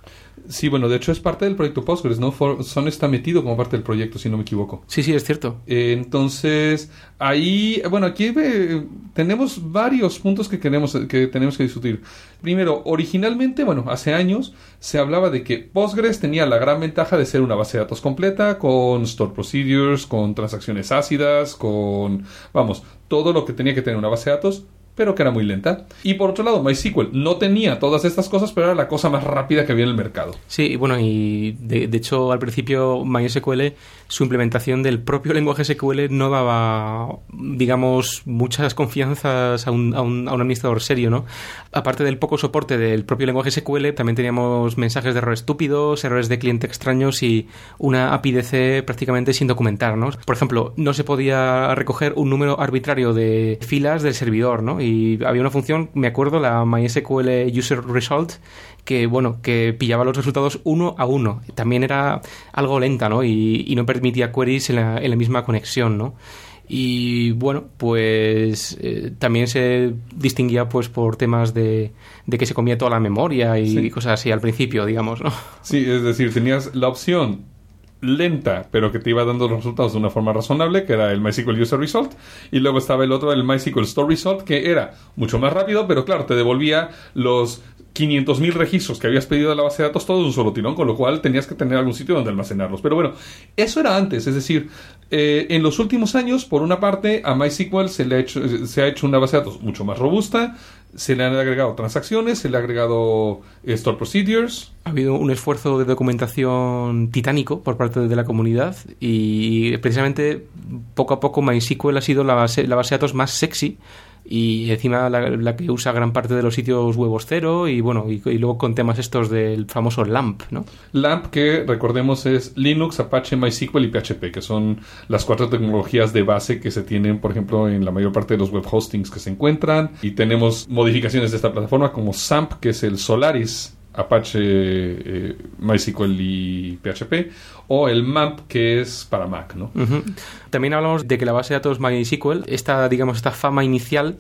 Sí, bueno, de hecho es parte del proyecto Postgres, ¿no? For- Sun está metido como parte del proyecto, si no me equivoco. Sí, sí, es cierto. Eh, entonces, ahí, bueno, aquí eh, tenemos varios puntos que, queremos, que tenemos que discutir. Primero, originalmente, bueno, hace años se hablaba de que Postgres tenía la gran ventaja de ser una base de datos completa, con store procedures, con transacciones ácidas, con, vamos, todo lo que tenía que tener una base de datos, pero que era muy lenta. Y por otro lado, MySQL no tenía todas estas cosas, pero era la cosa más rápida que había en el mercado. Sí, bueno, y de, de hecho al principio MySQL, su implementación del propio lenguaje SQL no daba, digamos, muchas confianzas a un, a un, a un administrador serio, ¿no? Aparte del poco soporte del propio lenguaje SQL, también teníamos mensajes de errores estúpidos, errores de cliente extraños y una API DC prácticamente sin documentar, ¿no? Por ejemplo, no se podía recoger un número arbitrario de filas del servidor, ¿no? Había una función, me acuerdo, la MySQL User Result, que bueno, que pillaba los resultados uno a uno. También era algo lenta, ¿no? Y, y no permitía queries en la, en la misma conexión, ¿no? Y bueno, pues eh, también se distinguía pues por temas de, de que se comía toda la memoria y Sí. cosas así al principio, digamos, ¿no? Sí, es decir, tenías la opción lenta, pero que te iba dando los resultados de una forma razonable, que era el MySQL User Result, y luego estaba el otro, el MySQL Store Result, que era mucho más rápido, pero claro, te devolvía los 500.000 registros que habías pedido de la base de datos todos de un solo tirón, con lo cual tenías que tener algún sitio donde almacenarlos. Pero bueno, eso era antes, es decir, eh, en los últimos años, por una parte, a MySQL se le ha hecho, se ha hecho una base de datos mucho más robusta, se le han agregado transacciones, se le ha agregado eh, store procedures, Ha habido un esfuerzo de documentación titánico por parte de la comunidad y precisamente poco a poco MySQL ha sido la base, la base de datos más sexy y encima la, que usa gran parte de los sitios huevos cero y bueno y, y luego con temas estos del famoso LAMP, ¿no? LAMP, que recordemos es Linux, Apache, MySQL y PHP, que son las cuatro tecnologías de base que se tienen, por ejemplo, en la mayor parte de los web hostings que se encuentran. Y tenemos modificaciones de esta plataforma como SAMP, que es el Solaris, Apache, eh, MySQL y PHP, o el MAMP, que es para Mac, ¿no? También hablamos de que la base de datos MySQL, esta, digamos, esta fama inicial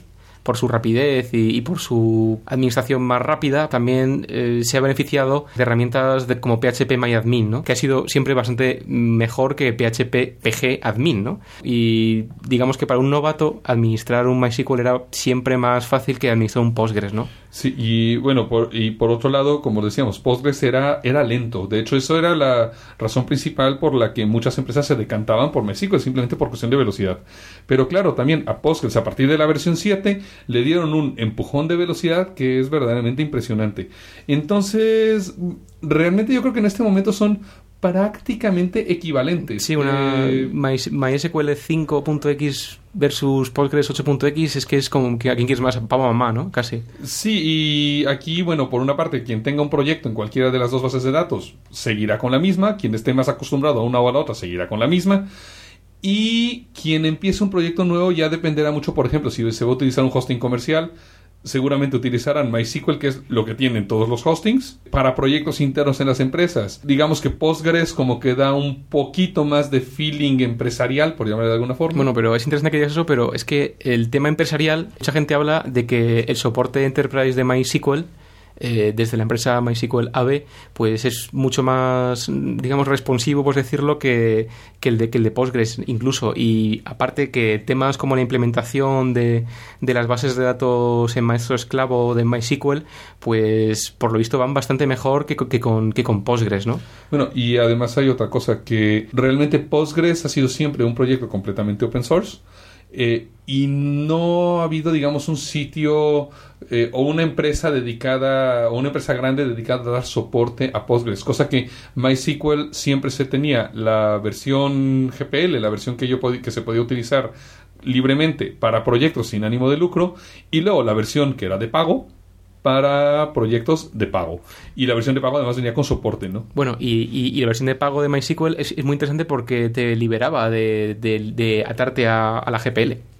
por su rapidez y, por su administración más rápida, también eh, se ha beneficiado de herramientas como PHP MyAdmin, ¿no? que ha sido siempre bastante mejor que PHP PG Admin. ¿no? Y digamos que para un novato administrar un MySQL era siempre más fácil que administrar un Postgres. ¿no? Sí, y bueno, por, y por otro lado, como decíamos, Postgres era, era lento. De hecho, eso era la razón principal por la que muchas empresas se decantaban por MySQL, simplemente por cuestión de velocidad. Pero claro, también a Postgres, a partir de la versión 7, le dieron un empujón de velocidad que es verdaderamente impresionante. Entonces, realmente yo creo que en este momento son prácticamente equivalentes. Sí, una Eh, My- MySQL 5.x versus Postgres 8.x es que es como que a quien quieres más, papá o mamá, ¿no? Casi. Sí, y aquí, bueno, por una parte, quien tenga un proyecto en cualquiera de las dos bases de datos seguirá con la misma, quien esté más acostumbrado a una o a la otra seguirá con la misma, y quien empiece un proyecto nuevo ya dependerá mucho, por ejemplo, si se va a utilizar un hosting comercial, seguramente utilizarán MySQL, que es lo que tienen todos los hostings, para proyectos internos en las empresas. Digamos que Postgres como que da un poquito más de feeling empresarial, por llamarlo de alguna forma. Bueno, pero es interesante que digas eso, pero es que el tema empresarial, mucha gente habla de que el soporte Enterprise de MySQL eh, desde la empresa MySQL AB, pues es mucho más, digamos, responsivo, por decirlo, que, el de, que Postgres incluso. Y aparte que temas como la implementación de, de las bases de datos en maestro esclavo de MySQL, pues por lo visto van bastante mejor que, que, con, que con Postgres, ¿no? Bueno, y además hay otra cosa que realmente Postgres ha sido siempre un proyecto completamente open source. Eh, y no ha habido, digamos, un sitio eh, o una empresa dedicada, o una empresa grande dedicada a dar soporte a Postgres, cosa que MySQL siempre se tenía. La versión GPL, la versión que, yo que se podía utilizar libremente para proyectos sin ánimo de lucro, y luego la versión que era de pago, para proyectos de pago. Y la versión de pago además venía con soporte, ¿no? Bueno, y, y, la versión de pago de MySQL es, muy interesante porque te liberaba de, de, de atarte a la GPL.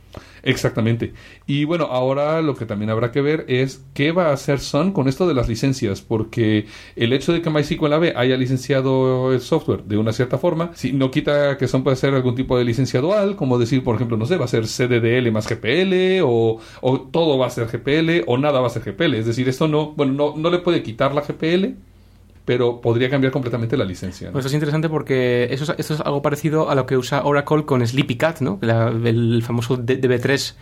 Exactamente. Y bueno, ahora lo que también habrá que ver es qué va a hacer Sun con esto de las licencias, porque el hecho de que MySQL AB haya licenciado el software de una cierta forma, si no quita que Sun puede ser algún tipo de licencia dual, como decir, por ejemplo, no sé, va a ser CDDL más GPL, o, o todo va a ser GPL, o nada va a ser GPL. Es decir, esto no, bueno, no, no le puede quitar la GPL, pero podría cambiar completamente la licencia. ¿no? Pues es interesante porque eso es, algo parecido a lo que usa Oracle con Sleepycat, ¿no? El famoso DB3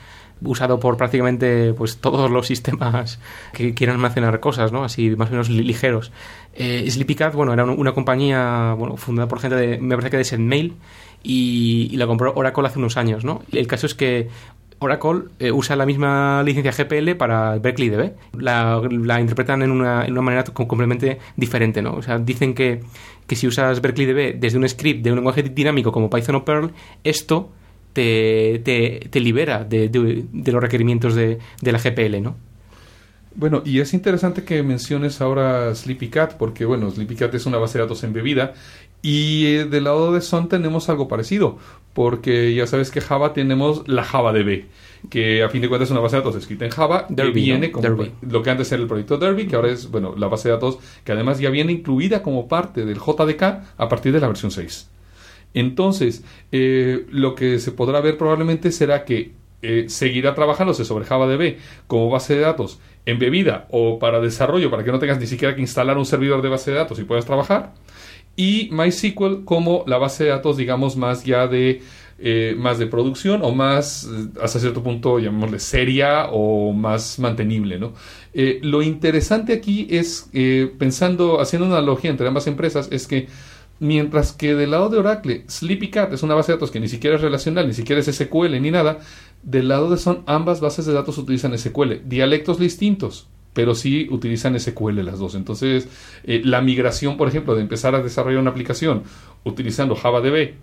usado por prácticamente pues todos los sistemas que quieran almacenar cosas, ¿no? Así más o menos ligeros. Eh, Sleepycat, bueno, era una compañía bueno, fundada por gente de, me parece que de SendMail y, y la compró Oracle hace unos años, ¿no? El caso es que Oracle eh, usa la misma licencia GPL para Berkeley DB. La, interpretan en una, en una, manera completamente diferente, ¿no? O sea, dicen que, que si usas Berkeley DB desde un script de un lenguaje dinámico como Python o Perl, esto te, te, libera de, los requerimientos de, de la GPL, ¿no? Bueno, y es interesante que menciones ahora SleepyCat, porque bueno, SleepyCat es una base de datos embebida y eh, del lado de Sun tenemos algo parecido, porque ya sabes que Java tenemos la JavaDB, que a fin de cuentas es una base de datos escrita en Java Derby, que viene ¿no? como Derby. lo que antes era el proyecto Derby, que ahora es bueno la base de datos que además ya viene incluida como parte del JDK a partir de la versión 6. Entonces, eh, lo que se podrá ver probablemente será que eh, seguirá trabajándose sobre JavaDB como base de datos embebida o para desarrollo, para que no tengas ni siquiera que instalar un servidor de base de datos y puedas trabajar. Y MySQL como la base de datos, digamos, más ya de eh, más de producción o más hasta cierto punto llamémosle seria o más mantenible ¿no? Eh, lo interesante aquí es eh, pensando haciendo una analogía entre ambas empresas es que mientras que del lado de Oracle SleepyCat es una base de datos que ni siquiera es relacional ni siquiera es SQL ni nada del lado de Sun ambas bases de datos utilizan SQL dialectos distintos pero sí utilizan SQL las dos. Entonces, eh, la migración, por ejemplo, de empezar a desarrollar una aplicación utilizando JavaDB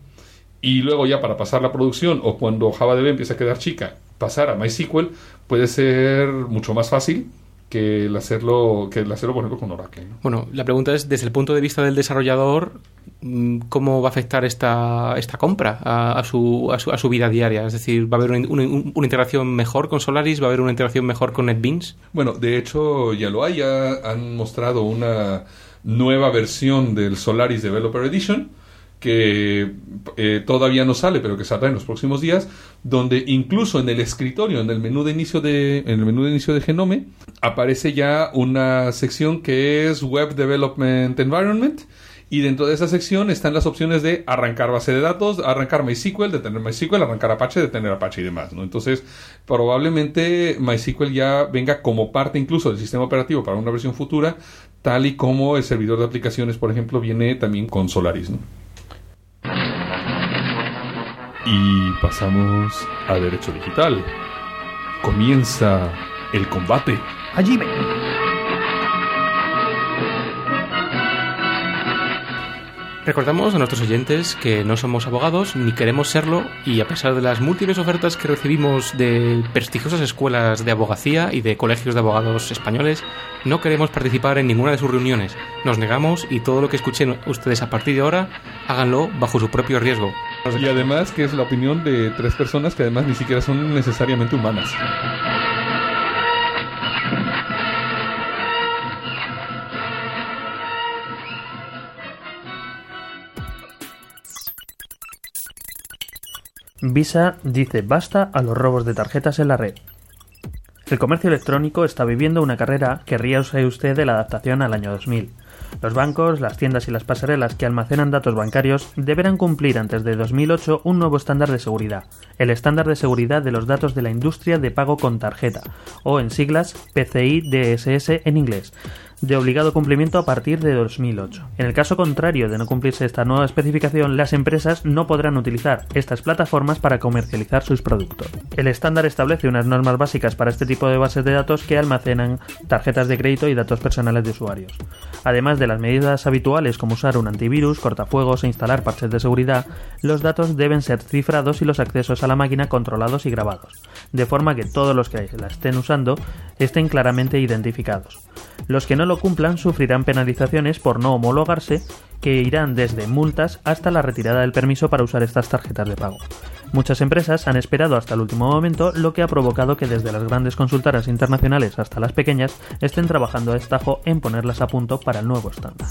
y luego ya para pasar la producción o cuando JavaDB empieza a quedar chica, pasar a MySQL puede ser mucho más fácil que el hacerlo, que el hacerlo por ejemplo, con Oracle. ¿no? Bueno, la pregunta es, desde el punto de vista del desarrollador, mm, ¿cómo va a afectar esta, esta compra a, a, su, a, su, a su vida diaria? Es decir, ¿va a haber una, una, una, integración mejor con Solaris? ¿Va a haber una integración mejor con NetBeans? Bueno, de hecho ya lo hay, ya han mostrado una nueva versión del Solaris Developer Edition que eh, todavía no sale, pero que saldrá en los próximos días, donde incluso en el escritorio, en el menú de inicio de, en el menú de inicio de Genome, aparece ya una sección que es Web Development Environment. Y dentro de esa sección están las opciones de arrancar base de datos, arrancar MySQL, detener MySQL, arrancar Apache, detener Apache y demás. Entonces, probablemente MySQL ya venga como parte incluso del sistema operativo para una versión futura, tal y como el servidor de aplicaciones, por ejemplo, viene también con Solaris. Y pasamos a Derecho Digital. Comienza el combate. Allí me. Recordamos a nuestros oyentes que no somos abogados ni queremos serlo y a pesar de las múltiples ofertas que recibimos de prestigiosas escuelas de abogacía y de colegios de abogados españoles, no queremos participar en ninguna de sus reuniones. Nos negamos y todo lo que escuchen ustedes a partir de ahora, háganlo bajo su propio riesgo. Y además que es la opinión de tres personas que además ni siquiera son necesariamente humanas. Visa dice basta a los robos de tarjetas en la red. El comercio electrónico está viviendo una carrera que ríase usted de la adaptación al año 2000. Los bancos, las tiendas y las pasarelas que almacenan datos bancarios deberán cumplir antes de 2008 un nuevo estándar de seguridad, el estándar de seguridad de los datos de la industria de pago con tarjeta, o en siglas PCI DSS en inglés, de obligado cumplimiento a partir de 2008. En el caso contrario de no cumplirse esta nueva especificación, las empresas no podrán utilizar estas plataformas para comercializar sus productos. El estándar establece unas normas básicas para este tipo de bases de datos que almacenan tarjetas de crédito y datos personales de usuarios. Además de las medidas habituales como usar un antivirus, cortafuegos e instalar parches de seguridad, los datos deben ser cifrados y los accesos a la máquina controlados y grabados, de forma que todos los que la estén usando estén claramente identificados. Los que no cumplan sufrirán penalizaciones por no homologarse que irán desde multas hasta la retirada del permiso para usar estas tarjetas de pago. Muchas empresas han esperado hasta el último momento, lo que ha provocado que desde las grandes consultoras internacionales hasta las pequeñas estén trabajando a destajo en ponerlas a punto para el nuevo estándar.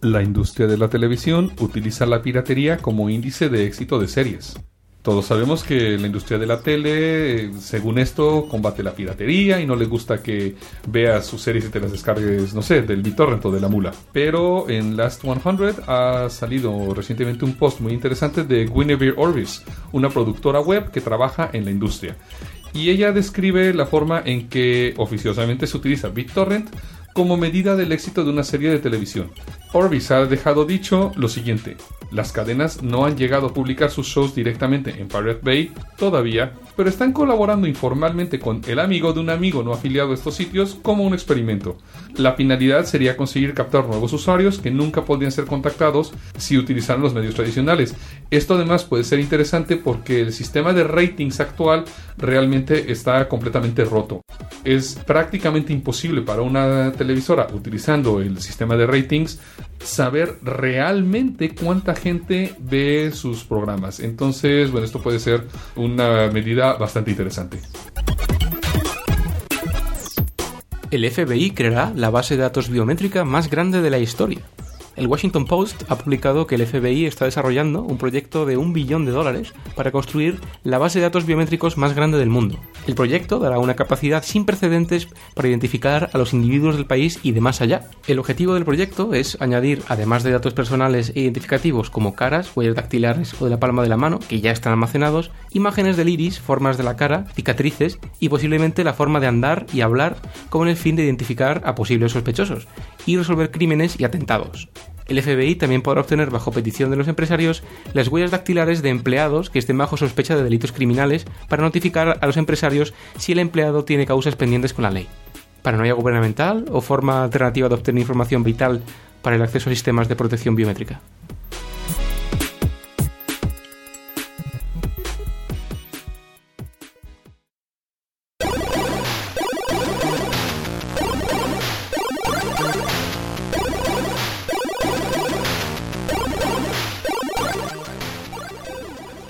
La industria de la televisión utiliza la piratería como índice de éxito de series. Todos sabemos que la industria de la tele, según esto, combate la piratería y no le gusta que veas sus series y te las descargues, no sé, del BitTorrent o de la mula. Pero en Last 100 ha salido recientemente un post muy interesante de Guinevere Orvis, una productora web que trabaja en la industria. Y ella describe la forma en que oficiosamente se utiliza BitTorrent como medida del éxito de una serie de televisión. Orvis ha dejado dicho lo siguiente, las cadenas no han llegado a publicar sus shows directamente en Pirate Bay todavía, pero están colaborando informalmente con el amigo de un amigo no afiliado a estos sitios como un experimento. La finalidad sería conseguir captar nuevos usuarios que nunca podrían ser contactados si utilizaran los medios tradicionales. Esto además puede ser interesante porque el sistema de ratings actual realmente está completamente roto. Es prácticamente imposible para una televisora utilizando el sistema de ratings saber realmente cuánta gente ve sus programas. Entonces, bueno, esto puede ser una medida bastante interesante. El FBI creará la base de datos biométrica más grande de la historia. El Washington Post ha publicado que el FBI está desarrollando un proyecto de un billón de dólares para construir la base de datos biométricos más grande del mundo. El proyecto dará una capacidad sin precedentes para identificar a los individuos del país y de más allá. El objetivo del proyecto es añadir, además de datos personales e identificativos como caras, huellas dactilares o de la palma de la mano, que ya están almacenados, imágenes del iris, formas de la cara, cicatrices y posiblemente la forma de andar y hablar con el fin de identificar a posibles sospechosos y resolver crímenes y atentados. El FBI también podrá obtener bajo petición de los empresarios las huellas dactilares de empleados que estén bajo sospecha de delitos criminales para notificar a los empresarios si el empleado tiene causas pendientes con la ley. Paranoia gubernamental o forma alternativa de obtener información vital para el acceso a sistemas de protección biométrica.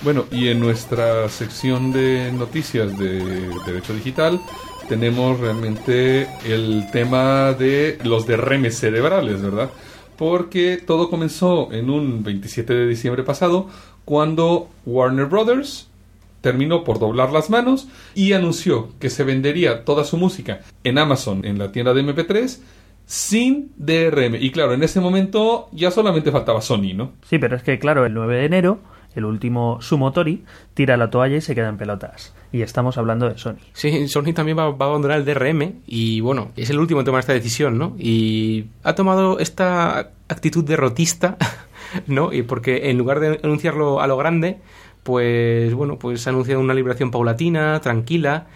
Bueno, y en nuestra sección de noticias de Derecho Digital tenemos realmente el tema de los derremes cerebrales, ¿verdad? Porque todo comenzó en un 27 de diciembre pasado cuando Warner Brothers terminó por doblar las manos y anunció que se vendería toda su música en Amazon, en la tienda de MP3, sin DRM. Y claro, en ese momento ya solamente faltaba Sony, ¿no? Sí, pero es que claro, el 9 de enero el último Sumotori, tira la toalla y se queda en pelotas. Y estamos hablando de Sony. Sí, Sony también va, a abandonar el DRM y bueno, es el último en tomar esta decisión, ¿no? Y ha tomado esta actitud derrotista, ¿no? Y porque en lugar de anunciarlo a lo grande, pues bueno, pues ha anunciado una liberación paulatina, tranquila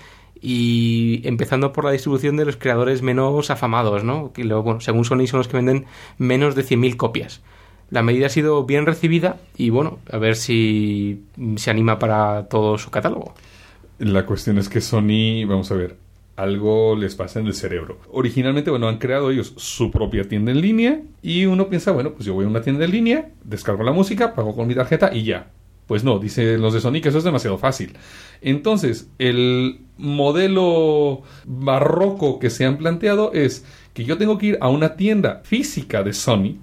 y empezando por la distribución de los creadores menos afamados, ¿no? Que luego, bueno, según Sony son los que venden menos de 100.000 copias la medida ha sido bien recibida y bueno, a ver si se anima para todo su catálogo. La cuestión es que Sony, vamos a ver, algo les pasa en el cerebro. Originalmente, bueno, han creado ellos su propia tienda en línea y uno piensa, bueno, pues yo voy a una tienda en línea, descargo la música, pago con mi tarjeta y ya. Pues no, dicen los de Sony que eso es demasiado fácil. Entonces, el modelo barroco que se han planteado es que yo tengo que ir a una tienda física de Sony,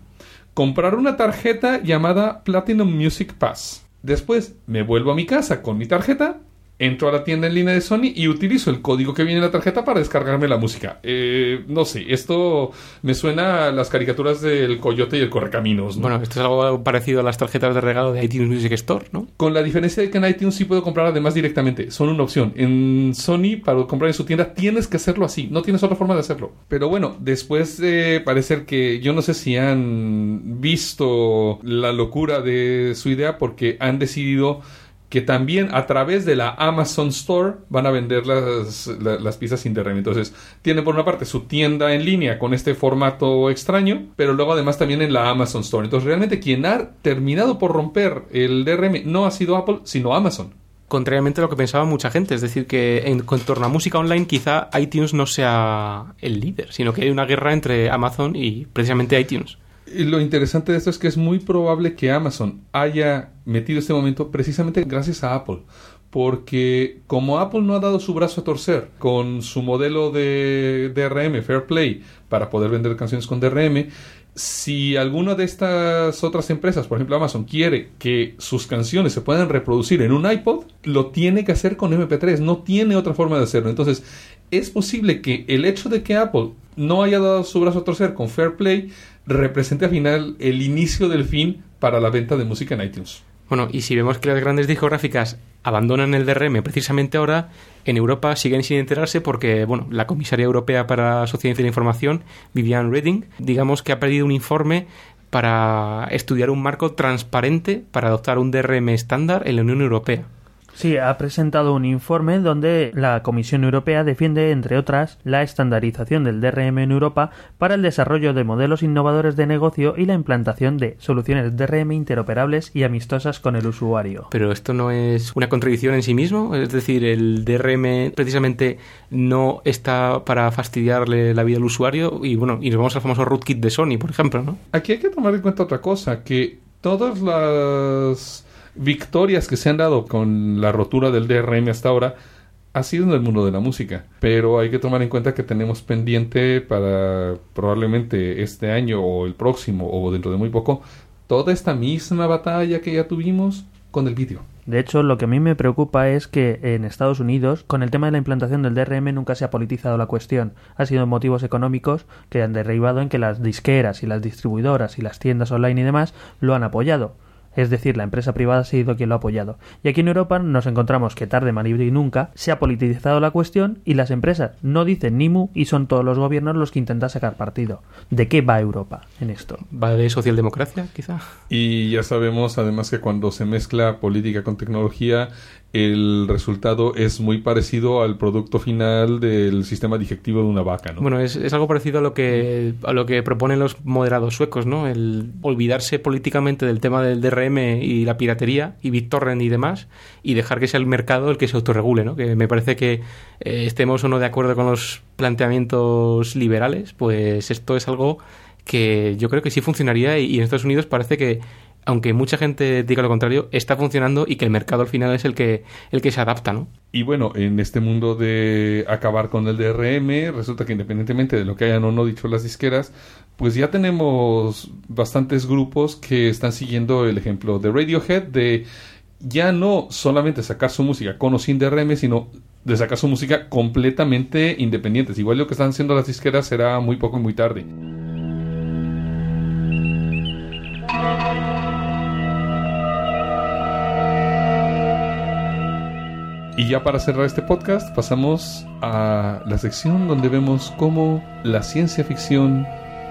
comprar una tarjeta llamada Platinum Music Pass. Después me vuelvo a mi casa con mi tarjeta entro a la tienda en línea de Sony y utilizo el código que viene en la tarjeta para descargarme la música. Eh, no sé, esto me suena a las caricaturas del coyote y el correcaminos. ¿no? Bueno, esto es algo parecido a las tarjetas de regalo de iTunes Music Store, ¿no? Con la diferencia de que en iTunes sí puedo comprar además directamente, son una opción. En Sony, para comprar en su tienda, tienes que hacerlo así, no tienes otra forma de hacerlo. Pero bueno, después de parecer que yo no sé si han visto la locura de su idea porque han decidido que también a través de la Amazon Store van a vender las, la- las piezas sin DRM. Entonces, tienen por una parte su tienda en línea con este formato extraño, pero luego además también en la Amazon Store. Entonces, realmente quien ha terminado por romper el DRM no ha sido Apple, sino Amazon. Contrariamente a lo que pensaba mucha gente, es decir, que en, en torno a música online quizá iTunes no sea el líder, sino que hay una guerra entre Amazon y precisamente iTunes. Lo interesante de esto es que es muy probable que Amazon haya metido este momento precisamente gracias a Apple. Porque como Apple no ha dado su brazo a torcer con su modelo de DRM, Fair Play, para poder vender canciones con DRM, si alguna de estas otras empresas, por ejemplo Amazon, quiere que sus canciones se puedan reproducir en un iPod, lo tiene que hacer con MP3, no tiene otra forma de hacerlo. Entonces, es posible que el hecho de que Apple no haya dado su brazo a torcer con Fair Play represente al final el inicio del fin para la venta de música en iTunes. Bueno, y si vemos que las grandes discográficas abandonan el DRM precisamente ahora, en Europa siguen sin enterarse porque, bueno, la comisaria europea para la Sociedad de la Información, Viviane Reding, digamos que ha pedido un informe para estudiar un marco transparente para adoptar un DRM estándar en la Unión Europea. Sí, ha presentado un informe donde la Comisión Europea defiende, entre otras, la estandarización del DRM en Europa para el desarrollo de modelos innovadores de negocio y la implantación de soluciones DRM interoperables y amistosas con el usuario. Pero esto no es una contradicción en sí mismo, es decir, el DRM precisamente no está para fastidiarle la vida al usuario y bueno, y nos vamos al famoso rootkit de Sony, por ejemplo, ¿no? Aquí hay que tomar en cuenta otra cosa, que todas las victorias que se han dado con la rotura del DRM hasta ahora ha sido en el mundo de la música. Pero hay que tomar en cuenta que tenemos pendiente para probablemente este año o el próximo o dentro de muy poco toda esta misma batalla que ya tuvimos con el vídeo. De hecho, lo que a mí me preocupa es que en Estados Unidos, con el tema de la implantación del DRM, nunca se ha politizado la cuestión. Ha sido motivos económicos que han derivado en que las disqueras y las distribuidoras y las tiendas online y demás lo han apoyado. Es decir, la empresa privada ha sido quien lo ha apoyado. Y aquí en Europa nos encontramos que tarde, mal y nunca se ha politizado la cuestión y las empresas no dicen ni mu y son todos los gobiernos los que intentan sacar partido. ¿De qué va Europa en esto? ¿Va de socialdemocracia, quizá? Y ya sabemos además que cuando se mezcla política con tecnología, el resultado es muy parecido al producto final del sistema digestivo de una vaca, ¿no? Bueno, es, es algo parecido a lo que a lo que proponen los moderados suecos, ¿no? El olvidarse políticamente del tema del DRM y la piratería y BitTorrent y demás y dejar que sea el mercado el que se autorregule, ¿no? Que me parece que eh, estemos o no de acuerdo con los planteamientos liberales, pues esto es algo que yo creo que sí funcionaría y, y en Estados Unidos parece que aunque mucha gente diga lo contrario, está funcionando y que el mercado al final es el que el que se adapta, ¿no? Y bueno, en este mundo de acabar con el DRM, resulta que independientemente de lo que hayan o no dicho las disqueras, pues ya tenemos bastantes grupos que están siguiendo el ejemplo de Radiohead de ya no solamente sacar su música con o sin DRM, sino de sacar su música completamente independientes. Igual lo que están haciendo las disqueras será muy poco y muy tarde. Y ya para cerrar este podcast pasamos a la sección donde vemos cómo la ciencia ficción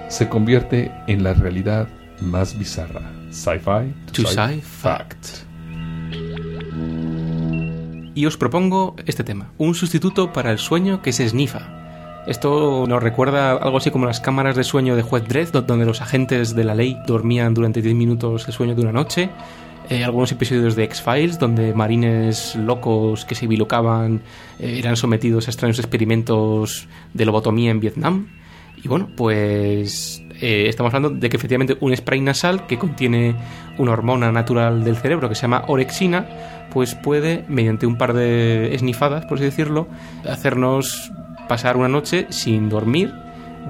se convierte en la realidad más bizarra. Sci-fi To Sci Fact. Y os propongo este tema, un sustituto para el sueño que se esnifa. Esto nos recuerda algo así como las cámaras de sueño de Juez Dredd, do- donde los agentes de la ley dormían durante 10 minutos el sueño de una noche. Eh, algunos episodios de X-Files, donde marines locos que se bilocaban eh, eran sometidos a extraños experimentos de lobotomía en Vietnam. Y bueno, pues eh, estamos hablando de que efectivamente un spray nasal que contiene una hormona natural del cerebro que se llama orexina, pues puede, mediante un par de esnifadas, por así decirlo, hacernos pasar una noche sin dormir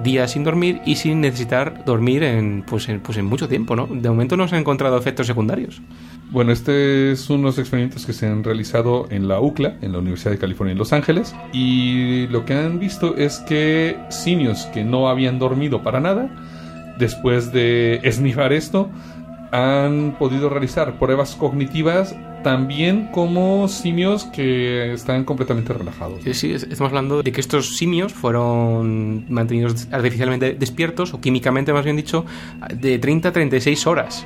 días sin dormir y sin necesitar dormir en, pues, en, pues en mucho tiempo, ¿no? De momento no se han encontrado efectos secundarios. Bueno, este es unos experimentos que se han realizado en la UCLA, en la Universidad de California en Los Ángeles, y lo que han visto es que simios que no habían dormido para nada, después de esnifar esto, han podido realizar pruebas cognitivas también como simios que están completamente relajados. Sí, sí, es- estamos hablando de que estos simios fueron mantenidos artificialmente despiertos, o químicamente más bien dicho, de 30 a 36 horas.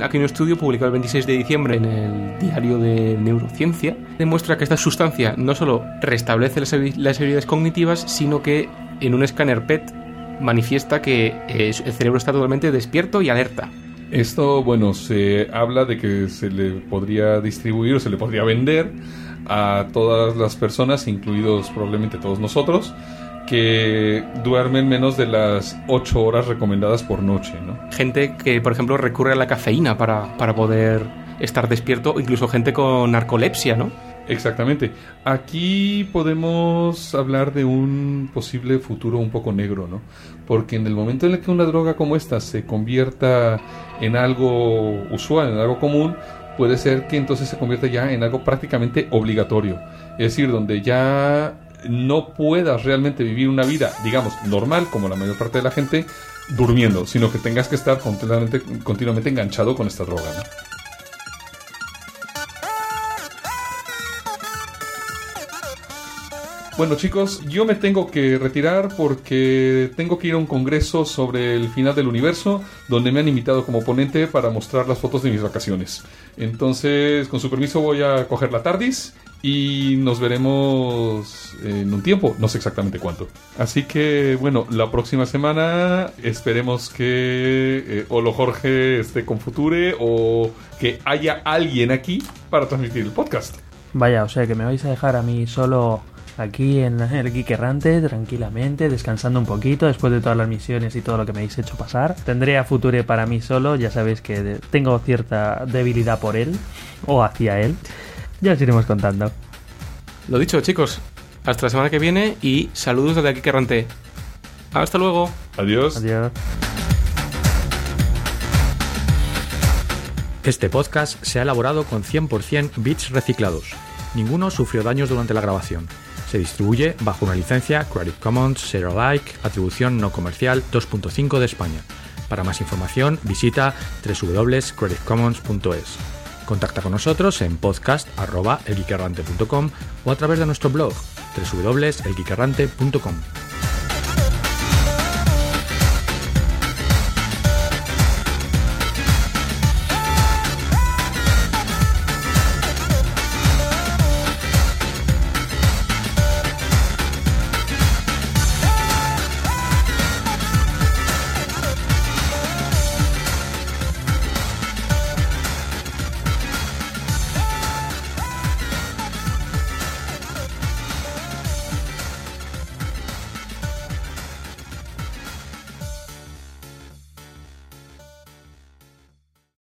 Aquí un estudio publicado el 26 de diciembre en el diario de Neurociencia demuestra que esta sustancia no solo restablece las habilidades cognitivas, sino que en un escáner PET manifiesta que eh, el cerebro está totalmente despierto y alerta. Esto, bueno, se habla de que se le podría distribuir o se le podría vender a todas las personas, incluidos probablemente todos nosotros, que duermen menos de las 8 horas recomendadas por noche, ¿no? Gente que, por ejemplo, recurre a la cafeína para, para poder estar despierto, incluso gente con narcolepsia, ¿no? Exactamente. Aquí podemos hablar de un posible futuro un poco negro, ¿no? Porque en el momento en el que una droga como esta se convierta en algo usual, en algo común, puede ser que entonces se convierta ya en algo prácticamente obligatorio. Es decir, donde ya no puedas realmente vivir una vida, digamos, normal, como la mayor parte de la gente, durmiendo, sino que tengas que estar continuamente, continuamente enganchado con esta droga, ¿no? Bueno chicos, yo me tengo que retirar porque tengo que ir a un congreso sobre el final del universo donde me han invitado como ponente para mostrar las fotos de mis vacaciones. Entonces, con su permiso voy a coger la TARDIS y nos veremos en un tiempo, no sé exactamente cuánto. Así que bueno, la próxima semana esperemos que eh, Olo Jorge esté con Future o que haya alguien aquí para transmitir el podcast. Vaya, o sea que me vais a dejar a mí solo aquí en el Geek Errante, tranquilamente, descansando un poquito después de todas las misiones y todo lo que me habéis hecho pasar. Tendré a Future para mí solo, ya sabéis que tengo cierta debilidad por él, o hacia él. Ya os iremos contando. Lo dicho, chicos, hasta la semana que viene y saludos desde aquí, Errante. Hasta luego. Adiós. Adiós. Este podcast se ha elaborado con 100% bits reciclados. Ninguno sufrió daños durante la grabación. Se distribuye bajo una licencia Creative Commons Share Alike, atribución no comercial 2.5 de España. Para más información visita www.creativecommons.es. Contacta con nosotros en podcast.elgeekerrante.com o a través de nuestro blog www.elgeekerrante.com.